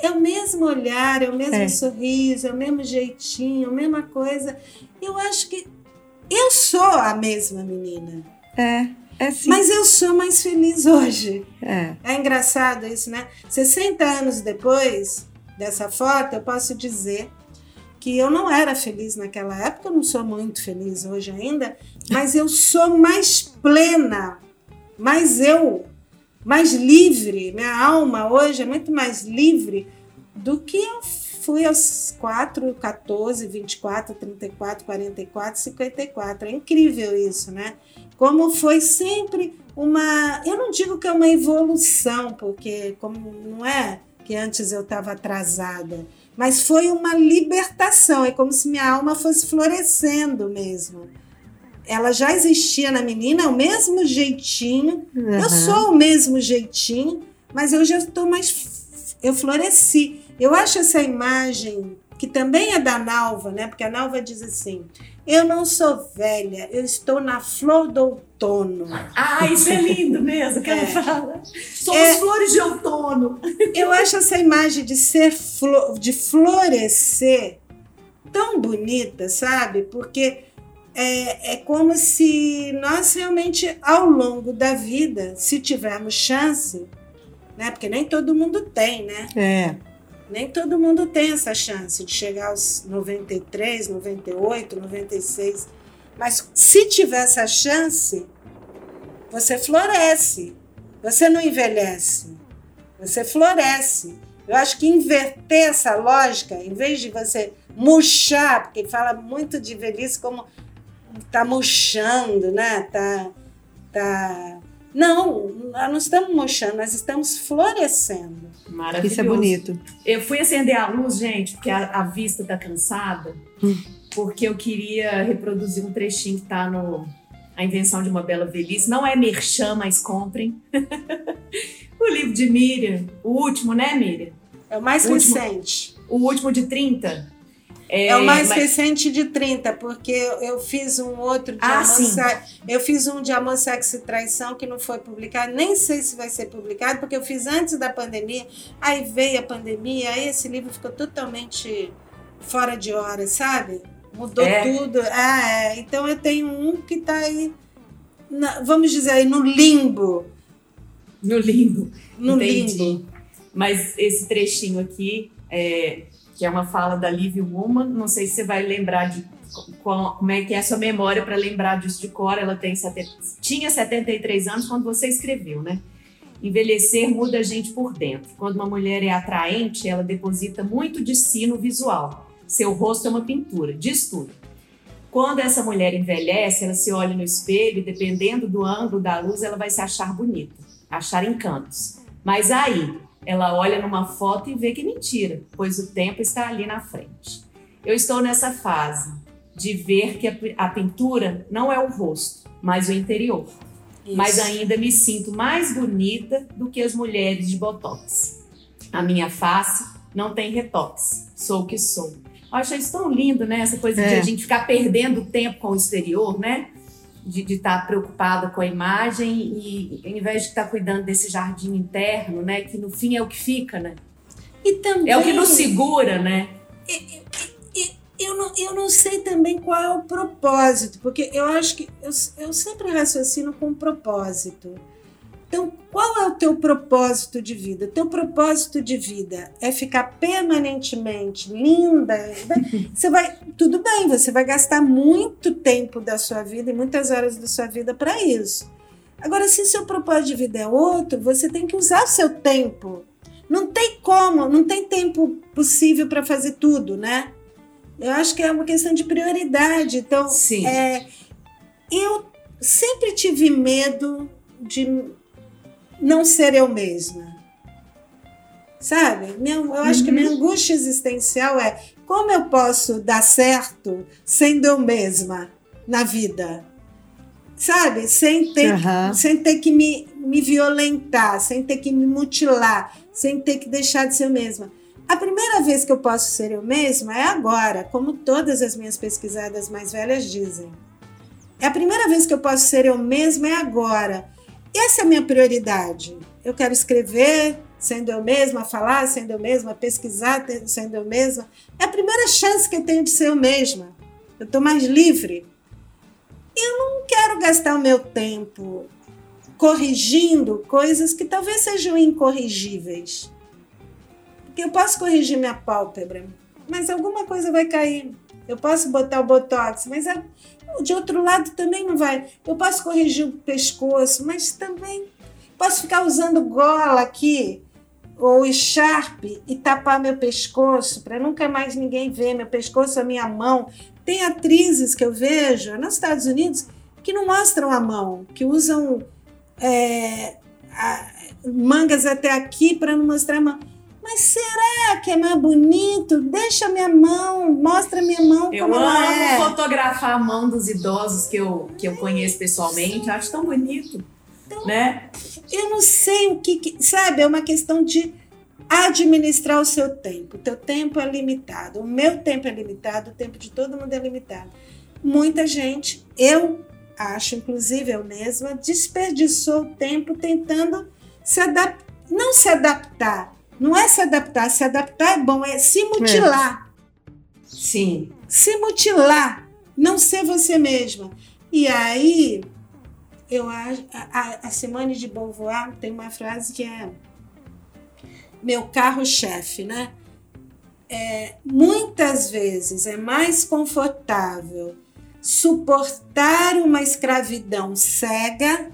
É o mesmo olhar, é o mesmo É. sorriso, é o mesmo jeitinho, a mesma coisa. Eu acho que eu sou a mesma menina, É, é sim. mas eu sou mais feliz hoje. É. É engraçado isso, né? 60 anos depois dessa foto, eu posso dizer que eu não era feliz naquela época, não sou muito feliz hoje ainda, mas eu sou mais plena, mais eu, mais livre. Minha alma hoje é muito mais livre do que eu fui aos 4, 14, 24, 34, 44, 54. É incrível isso, né? Como foi sempre uma. Eu não digo que é uma evolução, porque como não é que antes eu estava atrasada, mas foi uma libertação. É como se minha alma fosse florescendo mesmo. Ela já existia na menina, o mesmo jeitinho. Eu Aham. sou o mesmo jeitinho, mas eu já estou mais. Eu floresci. Eu acho essa imagem, que também é da Nalva, né? Porque a Nalva diz assim: Eu não sou velha, eu estou na flor do outono. Ah, isso é lindo mesmo que ela É. fala. Somos É. flores de outono. Eu acho essa imagem de ser flo- de florescer tão bonita, sabe? Porque é, é como se nós realmente, ao longo da vida, se tivermos chance, né? Porque nem todo mundo tem, né? É. Nem todo mundo tem essa chance de chegar aos 93, 98, 96. Mas se tiver essa chance, você floresce. Você não envelhece. Você floresce. Eu acho que inverter essa lógica, em vez de você murchar, porque fala muito de velhice como tá murchando, né? Tá, tá... Não, nós não estamos murchando, nós estamos florescendo. Maravilhoso. Isso é bonito. Eu fui acender a luz, gente, porque a, a vista tá cansada. Porque eu queria reproduzir um trechinho que tá no A Invenção de uma Bela Velhice. Não é merchan, mas comprem. o livro de Miriam, o último, né, Miriam? É o mais Último. recente. O último de 30. É, o mais mas- recente de 30, porque eu, fiz um outro de Ah, amor, sim. eu fiz um de amor, sexo e traição que não foi publicado, nem sei se vai ser publicado, porque eu fiz antes da pandemia, aí veio a pandemia, aí esse livro ficou totalmente fora de hora, sabe? Mudou É. tudo. Ah, é. Então eu tenho um que está aí, na- vamos dizer aí, no limbo. No limbo. No Entendi. limbo. Mas esse trechinho aqui, é, que é uma fala da Liv Woman. Não sei se você vai lembrar de como é que é a sua memória para lembrar disso de cor. Ela tem tinha 73 anos quando você escreveu, né? Envelhecer muda a gente por dentro. Quando uma mulher é atraente, ela deposita muito de si no visual. Seu rosto é uma pintura, diz tudo. Quando essa mulher envelhece, ela se olha no espelho e, dependendo do ângulo da luz, ela vai se achar bonita, achar encantos. Mas aí, ela olha numa foto e vê que é mentira, pois o tempo está ali na frente. Eu estou nessa fase de ver que a, pintura não é o rosto, mas o interior. Isso. Mas ainda me sinto mais bonita do que as mulheres de botox. A minha face não tem retox, sou o que sou. Eu acho isso tão lindo, né? Essa coisa é. de a gente ficar perdendo tempo com o exterior, né? De estar tá preocupada com a imagem e ao invés de estar tá cuidando desse jardim interno, né? Que no fim é o que fica, né? E também... É o que nos segura, né? eu não, eu não sei também qual é o propósito, porque eu acho que eu, eu sempre raciocino com propósito. Então, qual é o teu propósito de vida? Teu propósito de vida é ficar permanentemente linda. Você vai, tudo bem, você vai gastar muito tempo da sua vida e muitas horas da sua vida para isso. Agora, se seu propósito de vida é outro, você tem que usar seu tempo. Não tem como, não tem tempo possível para fazer tudo, né? Eu acho que é uma questão de prioridade. Então, Sim. É, eu sempre tive medo de não ser eu mesma. Sabe? Minha, eu acho uhum. que minha angústia existencial é como eu posso dar certo sendo eu mesma na vida? Sabe? Sem ter, uhum. sem ter que me, me violentar, sem ter que me mutilar, sem ter que deixar de ser eu mesma. A primeira vez que eu posso ser eu mesma é agora, como todas as minhas pesquisadas mais velhas dizem. É a primeira vez que eu posso ser eu mesma é agora. Essa é a minha prioridade. Eu quero escrever sendo eu mesma, falar sendo eu mesma, pesquisar sendo eu mesma. É a primeira chance que eu tenho de ser eu mesma. Eu estou mais livre. Eu não quero gastar o meu tempo corrigindo coisas que talvez sejam incorrigíveis. Eu posso corrigir minha pálpebra, mas alguma coisa vai cair. Eu posso botar o botox, mas é, de outro lado também não vai. Eu posso corrigir o pescoço, mas também posso ficar usando gola aqui ou Sharp e tapar meu pescoço para nunca mais ninguém ver meu pescoço, a minha mão. Tem atrizes que eu vejo nos Estados Unidos que não mostram a mão, que usam é, a, mangas até aqui para não mostrar a mão. Mas será que é mais bonito? Deixa minha mão, mostra minha mão eu ela é. Eu amo fotografar a mão dos idosos que eu, que eu conheço pessoalmente. Acho tão bonito, então, né? Eu não sei o que, que... Sabe, é uma questão de administrar o seu tempo. O teu tempo é limitado. O meu tempo é limitado. O tempo de todo mundo é limitado. Muita gente, eu acho, inclusive eu mesma, desperdiçou o tempo tentando se adaptar. Não se adaptar, não é se adaptar, se adaptar é bom, é se mutilar. É. Sim. Se mutilar, não ser você mesma. E aí, eu acho, a, a Simone de Beauvoir tem uma frase que é meu carro-chefe, né? É, muitas vezes é mais confortável suportar uma escravidão cega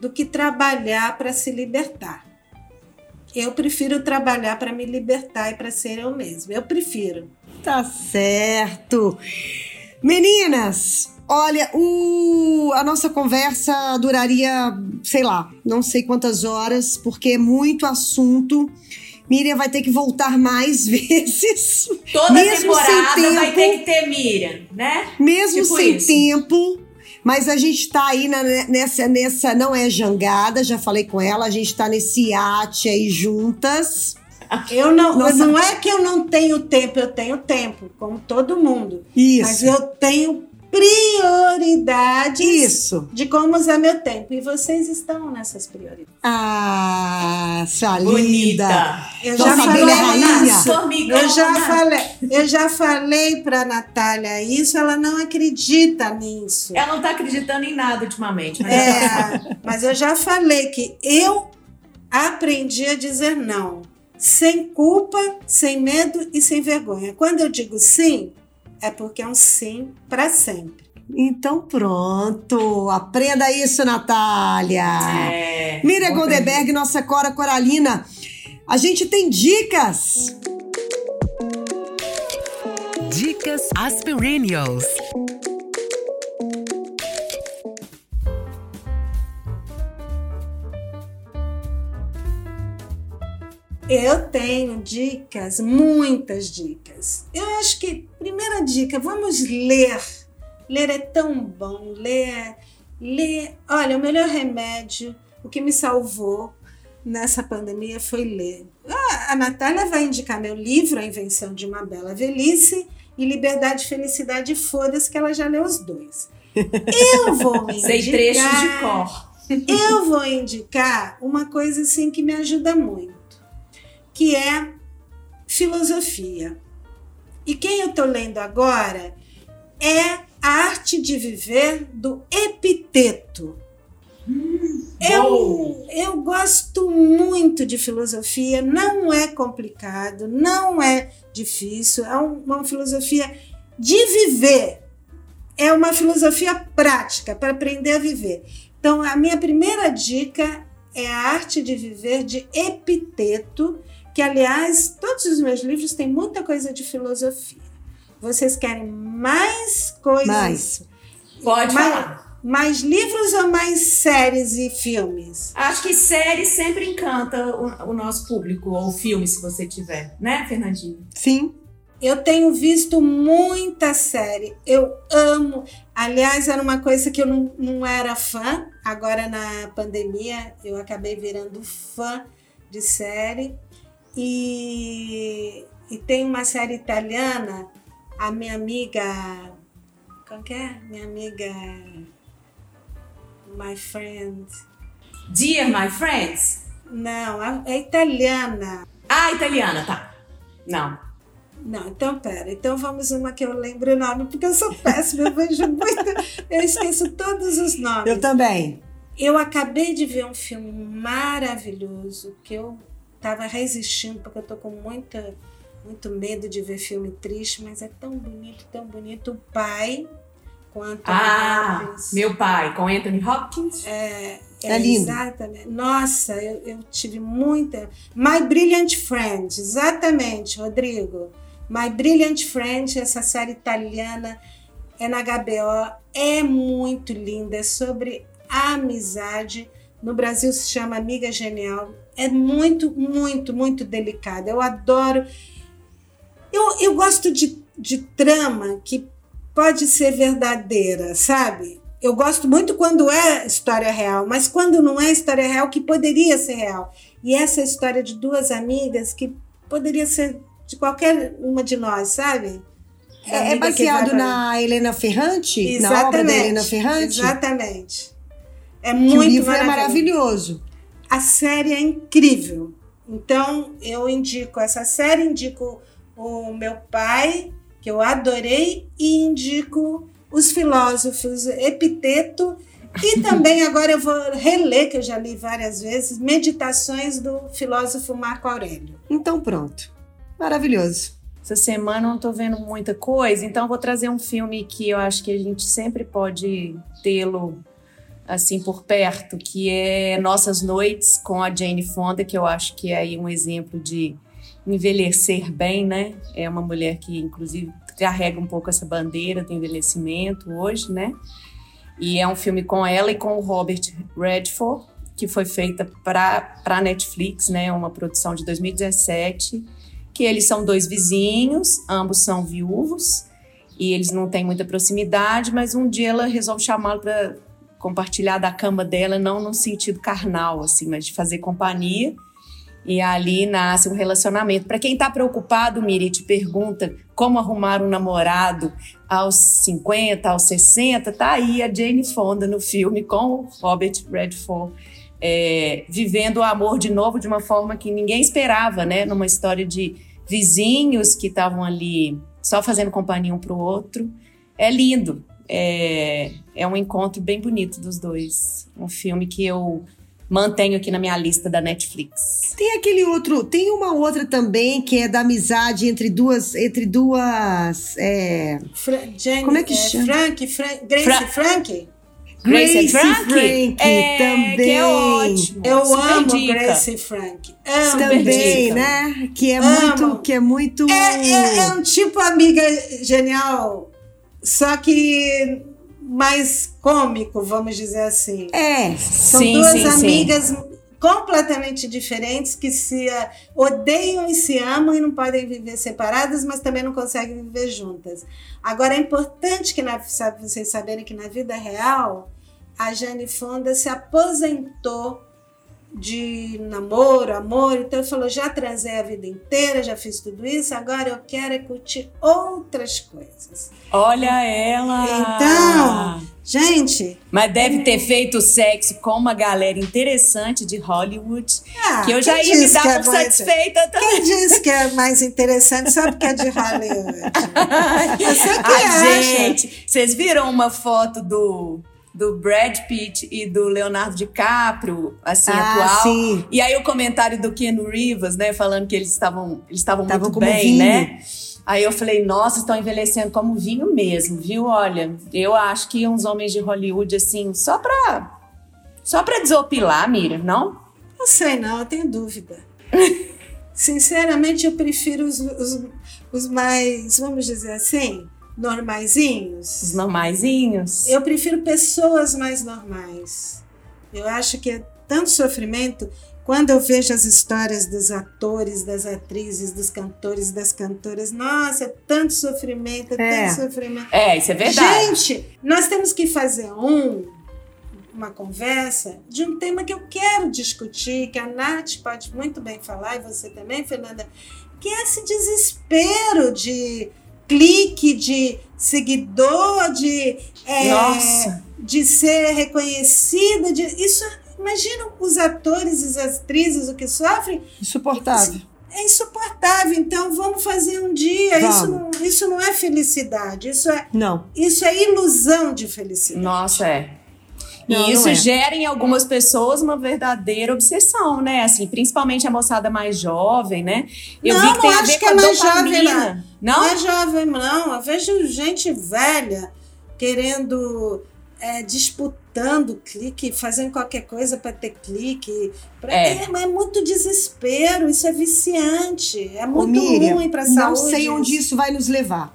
do que trabalhar para se libertar. Eu prefiro trabalhar para me libertar e para ser eu mesma. Eu prefiro. Tá certo. Meninas, olha, o, a nossa conversa duraria, sei lá, não sei quantas horas, porque é muito assunto. Miriam vai ter que voltar mais vezes. Toda mesmo temporada sem tempo, vai ter que ter Miriam, né? Mesmo tipo sem isso. tempo. Mas a gente está aí na, nessa, nessa. Não é jangada, já falei com ela, a gente está nesse iate aí juntas. Eu não, Nossa. não é que eu não tenho tempo, eu tenho tempo, como todo mundo. Isso. Mas eu tenho prioridades Isso. de como usar meu tempo. E vocês estão nessas prioridades. Ah, sua linda. Eu já falei rainha. Eu já falei, eu já falei para Natália isso, ela não acredita nisso. Ela não está acreditando em nada ultimamente. Mas é, mas eu já falei que eu aprendi a dizer não. sem culpa, sem medo e sem vergonha. Quando eu digo sim, é porque é um sim para sempre. Então pronto, aprenda isso, Natália. É, Miriam Goldenberg, nossa Cora Coralina. A gente tem dicas. Dicas Aspirinios. Eu tenho dicas, muitas dicas. Eu acho que, primeira dica, vamos ler. Ler é tão bom. Ler, ler. Olha, o melhor remédio, o que me salvou nessa pandemia foi ler. Ah, a Natália vai indicar meu livro, A Invenção de uma Bela Velhice, e Liberdade, Felicidade e Foda-se, que ela já leu os dois. Eu vou indicar. Sei trechos de cor. Eu vou indicar uma coisa assim que me ajuda muito, que é filosofia. E quem eu estou lendo agora é A Arte de Viver do Epiteto. Eu, eu gosto muito de filosofia, não é complicado, não é difícil, é um- uma filosofia de viver, é uma filosofia prática para aprender a viver. Então, a minha primeira dica é a arte de viver de Epiteto, que, aliás, todos os meus livros têm muita coisa de filosofia. Vocês querem mais coisas? Mais. Pode mais, falar. mais livros ou mais séries e filmes? Acho que série sempre encanta o, o nosso público, ou filme, se você tiver, né, Fernandinho? Sim. Eu tenho visto muita série. Eu amo. Aliás, era uma coisa que eu não, não era fã. Agora, na pandemia, eu acabei virando fã de série. E, e tem uma série italiana, a minha amiga. Como que é? Minha amiga. My friend. Dear My Friends. Não, é- é italiana. Ah, italiana, tá. Não. Não, então pera. Então vamos uma que eu lembro o nome, porque eu sou péssima, eu vejo muito. Eu esqueço todos os nomes. Eu também. Eu acabei de ver um filme maravilhoso que eu estava resistindo, porque eu tô com muita, muito medo de ver filme triste, mas é tão bonito, tão bonito. O pai, com Anthony Ah, Hopkins. meu pai, com Anthony Hopkins. É, É lindo. Exatamente. Nossa, eu, eu tive muita. My Brilliant Friend, exatamente, Rodrigo. My Brilliant Friend, essa série italiana, é na HBO, é muito linda, é sobre a amizade. No Brasil se chama Amiga Genial. É muito, muito, muito delicada. Eu adoro. Eu, eu gosto de, de trama que pode ser verdadeira, sabe? Eu gosto muito quando é história real, mas quando não é história real, que poderia ser real. E essa história de duas amigas que poderia ser de qualquer uma de nós, sabe? É, é que baseado na Helena Ferrante? Na obra da Helena Ferrante? Exatamente. É Que muito o livro é maravilhoso. A série é incrível. Então, eu indico essa série, indico o meu pai, que eu adorei, e indico os filósofos Epiteto. E também agora eu vou reler, que eu já li várias vezes, Meditações do filósofo Marco Aurélio. Então pronto. Maravilhoso. Essa semana eu não tô vendo muita coisa, então eu vou trazer um filme que eu acho que a gente sempre pode tê-lo assim por perto, que é Nossas Noites com a Jane Fonda, que eu acho que é aí um exemplo de envelhecer bem, né? É uma mulher que inclusive carrega um pouco essa bandeira do envelhecimento hoje, né? E é um filme com ela e com o Robert Redford, que foi feita para a Netflix, né? Uma produção de 2017 que eles são dois vizinhos, ambos são viúvos e eles não têm muita proximidade, mas um dia ela resolve chamá-lo para compartilhar da cama dela, não no sentido carnal, assim, mas de fazer companhia. E ali nasce um relacionamento. Para quem está preocupado, Miri, te pergunta como arrumar um namorado aos 50, aos 60, tá aí a Jane Fonda no filme com o Robert Redford é, vivendo o amor de novo de uma forma que ninguém esperava, né? Numa história de vizinhos que estavam ali só fazendo companhia um para o outro. É lindo. É, é um encontro bem bonito dos dois. Um filme que eu mantenho aqui na minha lista da Netflix. Tem aquele outro, tem uma outra também que é da amizade entre duas, entre duas, é, Fra Jane, Como é que chama? Frank, Fran Grace Fra- Frank. Grace, Grace Frank, Frank é, também. Que é ótimo. Eu Super amo dica. Grace Frank. Amo. Também, dica. né? Que é Amo. muito, que é muito. É, é, é um tipo amiga genial, só que mais cômico, vamos dizer assim. É, São Sim, duas sim, sim. amigas completamente diferentes que se eh, odeiam e se amam e não podem viver separadas, mas também não conseguem viver juntas. Agora é importante que na, vocês saberem que na vida real a Jane Fonda se aposentou de namoro, amor, então falou, já transei a vida inteira, já fiz tudo isso, agora eu quero é curtir outras coisas. Olha ela! Então, gente, Mas deve ter feito sexo com uma galera interessante de Hollywood. ah, que eu já ia me dar é por mais- satisfeita também. Quem disse que é mais interessante sabe que é de Hollywood. Você que acha? gente, vocês viram uma foto do, do Brad Pitt e do Leonardo DiCaprio, assim, Ah, atual? sim. E aí o comentário do Keanu Rivers, né, falando que eles estavam eles estavam muito bem, vinho. né? Aí eu falei, nossa, estão envelhecendo como vinho mesmo, viu? Olha, eu acho que uns homens de Hollywood, assim, só pra, só pra desopilar, Miriam, não? Não sei não, eu tenho dúvida. Sinceramente, eu prefiro os, os, os mais, vamos dizer assim, normaizinhos. Os normaizinhos. Eu prefiro pessoas mais normais. Eu acho que é tanto sofrimento. Quando eu vejo as histórias dos atores, das atrizes, dos cantores, das cantoras, nossa, é tanto sofrimento, é, É. tanto sofrimento. É, isso é verdade. Gente, nós temos que fazer um, uma conversa de um tema que eu quero discutir, que a Nath pode muito bem falar, e você também, Fernanda, que é esse desespero de clique, de seguidor, de, é, Nossa. de ser reconhecida. De, isso, imagina os atores e as atrizes o que sofrem. insuportável. É insuportável. Então, vamos fazer um dia. Isso não, isso não é felicidade. Isso é Não. isso é ilusão de felicidade. Nossa, é. Não, e isso não é. gera em algumas pessoas uma verdadeira obsessão, né? Assim, principalmente a moçada mais jovem, né? Eu Não, vi que tem não a acho que é mais jovem. Não Não? é jovem, não. Eu vejo gente velha querendo, é, disputando clique, fazendo qualquer coisa para ter clique. Pra- É. É, mas é muito desespero, isso é viciante. É Ô, muito Miriam, ruim para a não saúde. sei onde isso vai nos levar.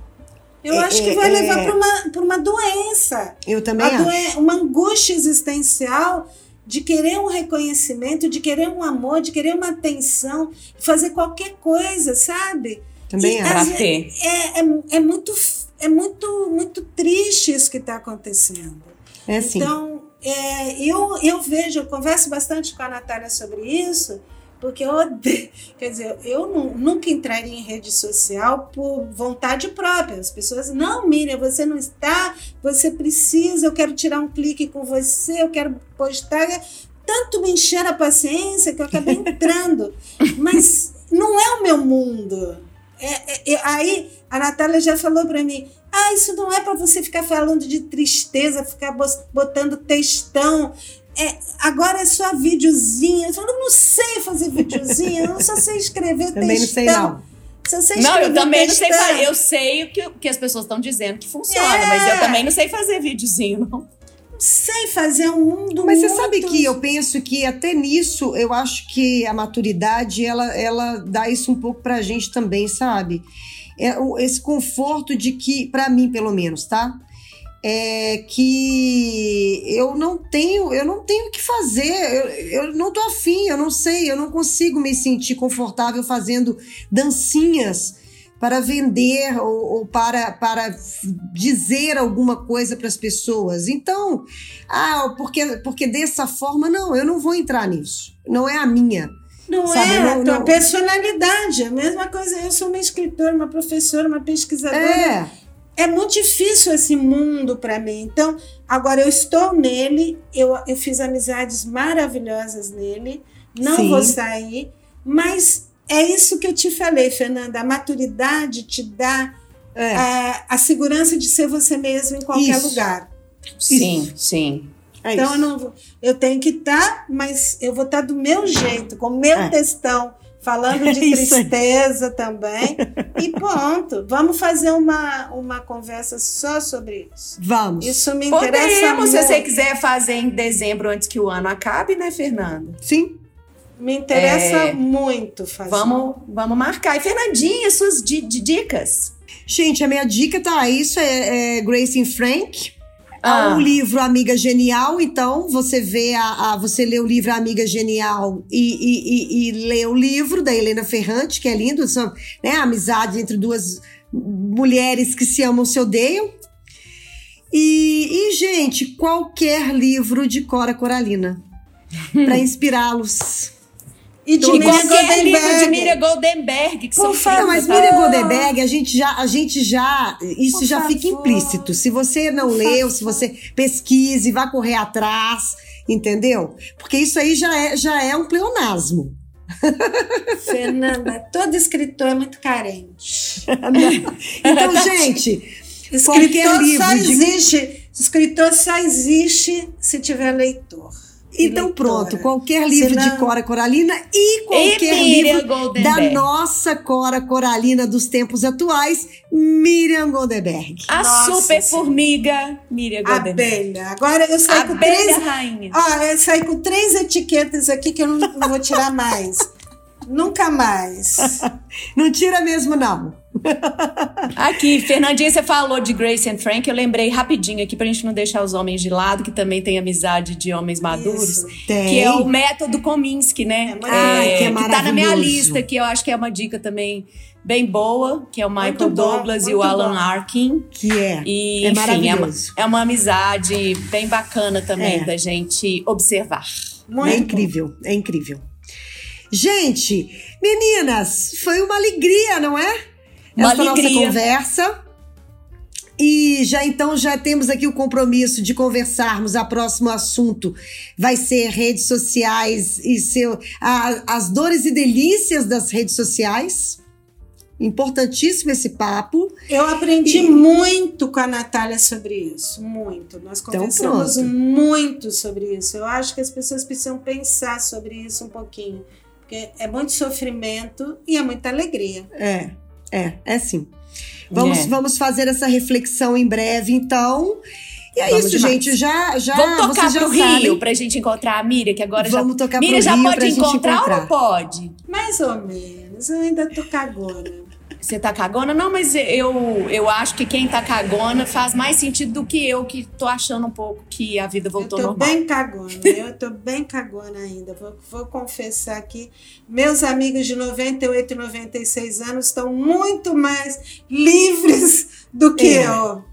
Eu É, acho que é, vai é. levar para uma, pra uma doença. Eu também A acho. doen- uma angústia existencial de querer um reconhecimento, de querer um amor, de querer uma atenção, fazer qualquer coisa, sabe? Também E ter. É, é, é muito, é muito, muito triste isso que está acontecendo. É assim. Então, é, eu, eu vejo, eu converso bastante com a Natália sobre isso, porque eu odeio. Quer dizer, eu nu- nunca entraria em rede social por vontade própria. As pessoas, não, Miriam, você não está, você precisa, eu quero tirar um clique com você, eu quero postar. Tanto me encher a paciência que eu acabei entrando. Mas não é o meu mundo. É, é- é- aí a Natália já falou para mim: ah, isso não é para você ficar falando de tristeza, ficar botando textão. É, agora é só videozinho. Eu falo, eu não sei fazer videozinho, eu só sei escrever Também não textão. sei, não. Só sei Não, eu escrever também não sei textão. fazer. Eu sei o que, que as pessoas estão dizendo que funciona, É. mas eu também não sei fazer videozinho, não. Não sei fazer um mundo Mas você muito- sabe que eu penso que até nisso, eu acho que a maturidade, ela, ela dá isso um pouco pra gente também, sabe? É o- esse conforto de que, pra mim pelo menos, tá? É que eu não tenho, eu não tenho o que fazer, eu, eu não tô afim, eu não sei, eu não consigo me sentir confortável fazendo dancinhas para vender ou, ou para, para dizer alguma coisa para as pessoas. Então, ah, porque, porque dessa forma, não, eu não vou entrar nisso. Não é a minha. Não Sabe, é não- a tua não- personalidade. É a mesma coisa. Eu sou uma escritora, uma professora, uma pesquisadora. É, é muito difícil esse mundo para mim. Então, agora eu estou nele, eu, eu fiz amizades maravilhosas nele, não Sim. vou sair, mas é isso que eu te falei, Fernanda. A maturidade te dá é, a, a segurança de ser você mesmo em qualquer Isso. lugar. Sim, sim. É então isso. eu não vou- eu tenho que estar, mas eu vou estar do meu jeito, com o meu É. textão, falando de É aí. tristeza também. E ponto. Vamos fazer uma, uma conversa só sobre isso. Vamos. Isso me interessa Podemos, se você quiser fazer em dezembro antes que o ano acabe, né, Fernanda? Sim. Me interessa É. muito fazer. Vamos, vamos marcar. E Fernandinha, suas di- di- dicas? Gente, a minha dica tá aí, isso é, é Grace Frank. Ah. O livro Amiga Genial, então você vê a, a- você lê o livro Amiga Genial e, e, e- e lê o livro da Helena Ferrante, que é lindo, são, né, a amizade entre duas mulheres que se amam, se odeiam. E, e, gente, qualquer livro de Cora Coralina para inspirá-los. E de Miriam qualquer livro de Goldenberg. Miriam Goldenberg, que Por favor. Não, mas Miriam? Goldenberg, a gente já, a gente já, isso Por já fica favor. implícito. Se você não Por leu, favor. se você pesquise, vá correr atrás, entendeu? Porque isso aí já é, já é um pleonasmo. Fernanda, todo escritor é muito carente. Então, gente, Escritor livro só de- existe. Escritor só existe se tiver leitor. E então pronto, qualquer livro Senão- de Cora Coralina e qualquer Miriam livro da Goldenberg. nossa Cora Coralina dos tempos atuais, Miriam Goldenberg. A Nossa super Senhora. formiga Miriam Goldenberg. Abelha. Agora eu saí com três. rainha. Ó, eu saí com três etiquetas aqui que eu não, não vou tirar mais. Nunca mais. Não tira mesmo, não. Aqui, Fernandinha, você falou de Grace and Frank. Eu lembrei rapidinho aqui pra gente não deixar os homens de lado, que também tem amizade de homens maduros. Isso. Tem. Que é o método Kominsky, né? É muito Ai, que é que tá na minha maravilhoso. lista, que eu acho que é uma dica também bem boa, que é o Michael Muito bom, Douglas e o Alan bom. Arkin. Que é. E, é enfim, é uma, maravilhoso. é uma amizade bem bacana também É. da gente observar. Muito é bom. incrível, é incrível. Gente, meninas, foi uma alegria, não é? Uma Essa nossa alegria. conversa. E já então já temos aqui o compromisso de conversarmos. A próximo assunto vai ser redes sociais e seu, a- as dores e delícias das redes sociais. Importantíssimo esse papo. Eu aprendi E- muito com a Natália sobre isso. Muito. Nós Então, conversamos pronto. muito sobre isso. Eu acho que as pessoas precisam pensar sobre isso um pouquinho. Porque é muito sofrimento e é muita alegria. É, é, é sim. Vamos, É. vamos fazer essa reflexão em breve, então. E é Vamos isso, demais. gente. Já, já, Vamos tocar pro sabem. Rio pra gente encontrar a Miriam, que agora Vamos já. tocar Miriam pro já Rio pode pra gente encontrar, ou encontrar. não pode? Mais ou menos. Eu ainda tô cagona. Você tá cagona? Não, mas eu, eu acho que quem tá cagona faz mais sentido do que eu, que tô achando um pouco que a vida Eu voltou tô normal. bem cagona. Eu tô bem cagona ainda. Vou, vou confessar aqui. Meus amigos de 98 e 96 anos estão muito mais livres do que É. eu.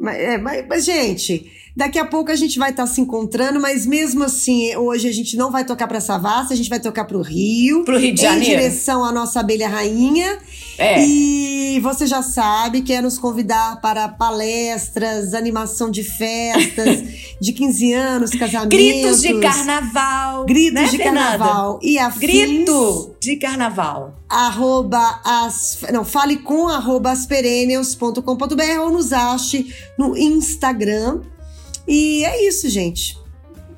Mas, é, mas- mas, gente, daqui a pouco a gente vai estar se encontrando, mas mesmo assim, hoje a gente não vai tocar para Savassi, a gente vai tocar para o Rio. Pro Rio de Em Janeiro. direção à nossa abelha rainha. É. E você já sabe, quer nos convidar para palestras, animação de festas, de 15 anos, casamentos. Gritos de carnaval. Gritos né, de Fernanda? carnaval e afins. Grito de carnaval. arroba as, não, fale com arroba asperennials.com.br ou nos ache no Instagram. E é isso, gente.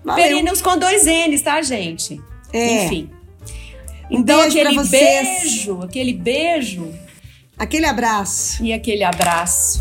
Valeu. Perennials com dois N's, tá, gente? É. Enfim. Então, beijo aquele beijo, aquele beijo Aquele abraço. e aquele abraço.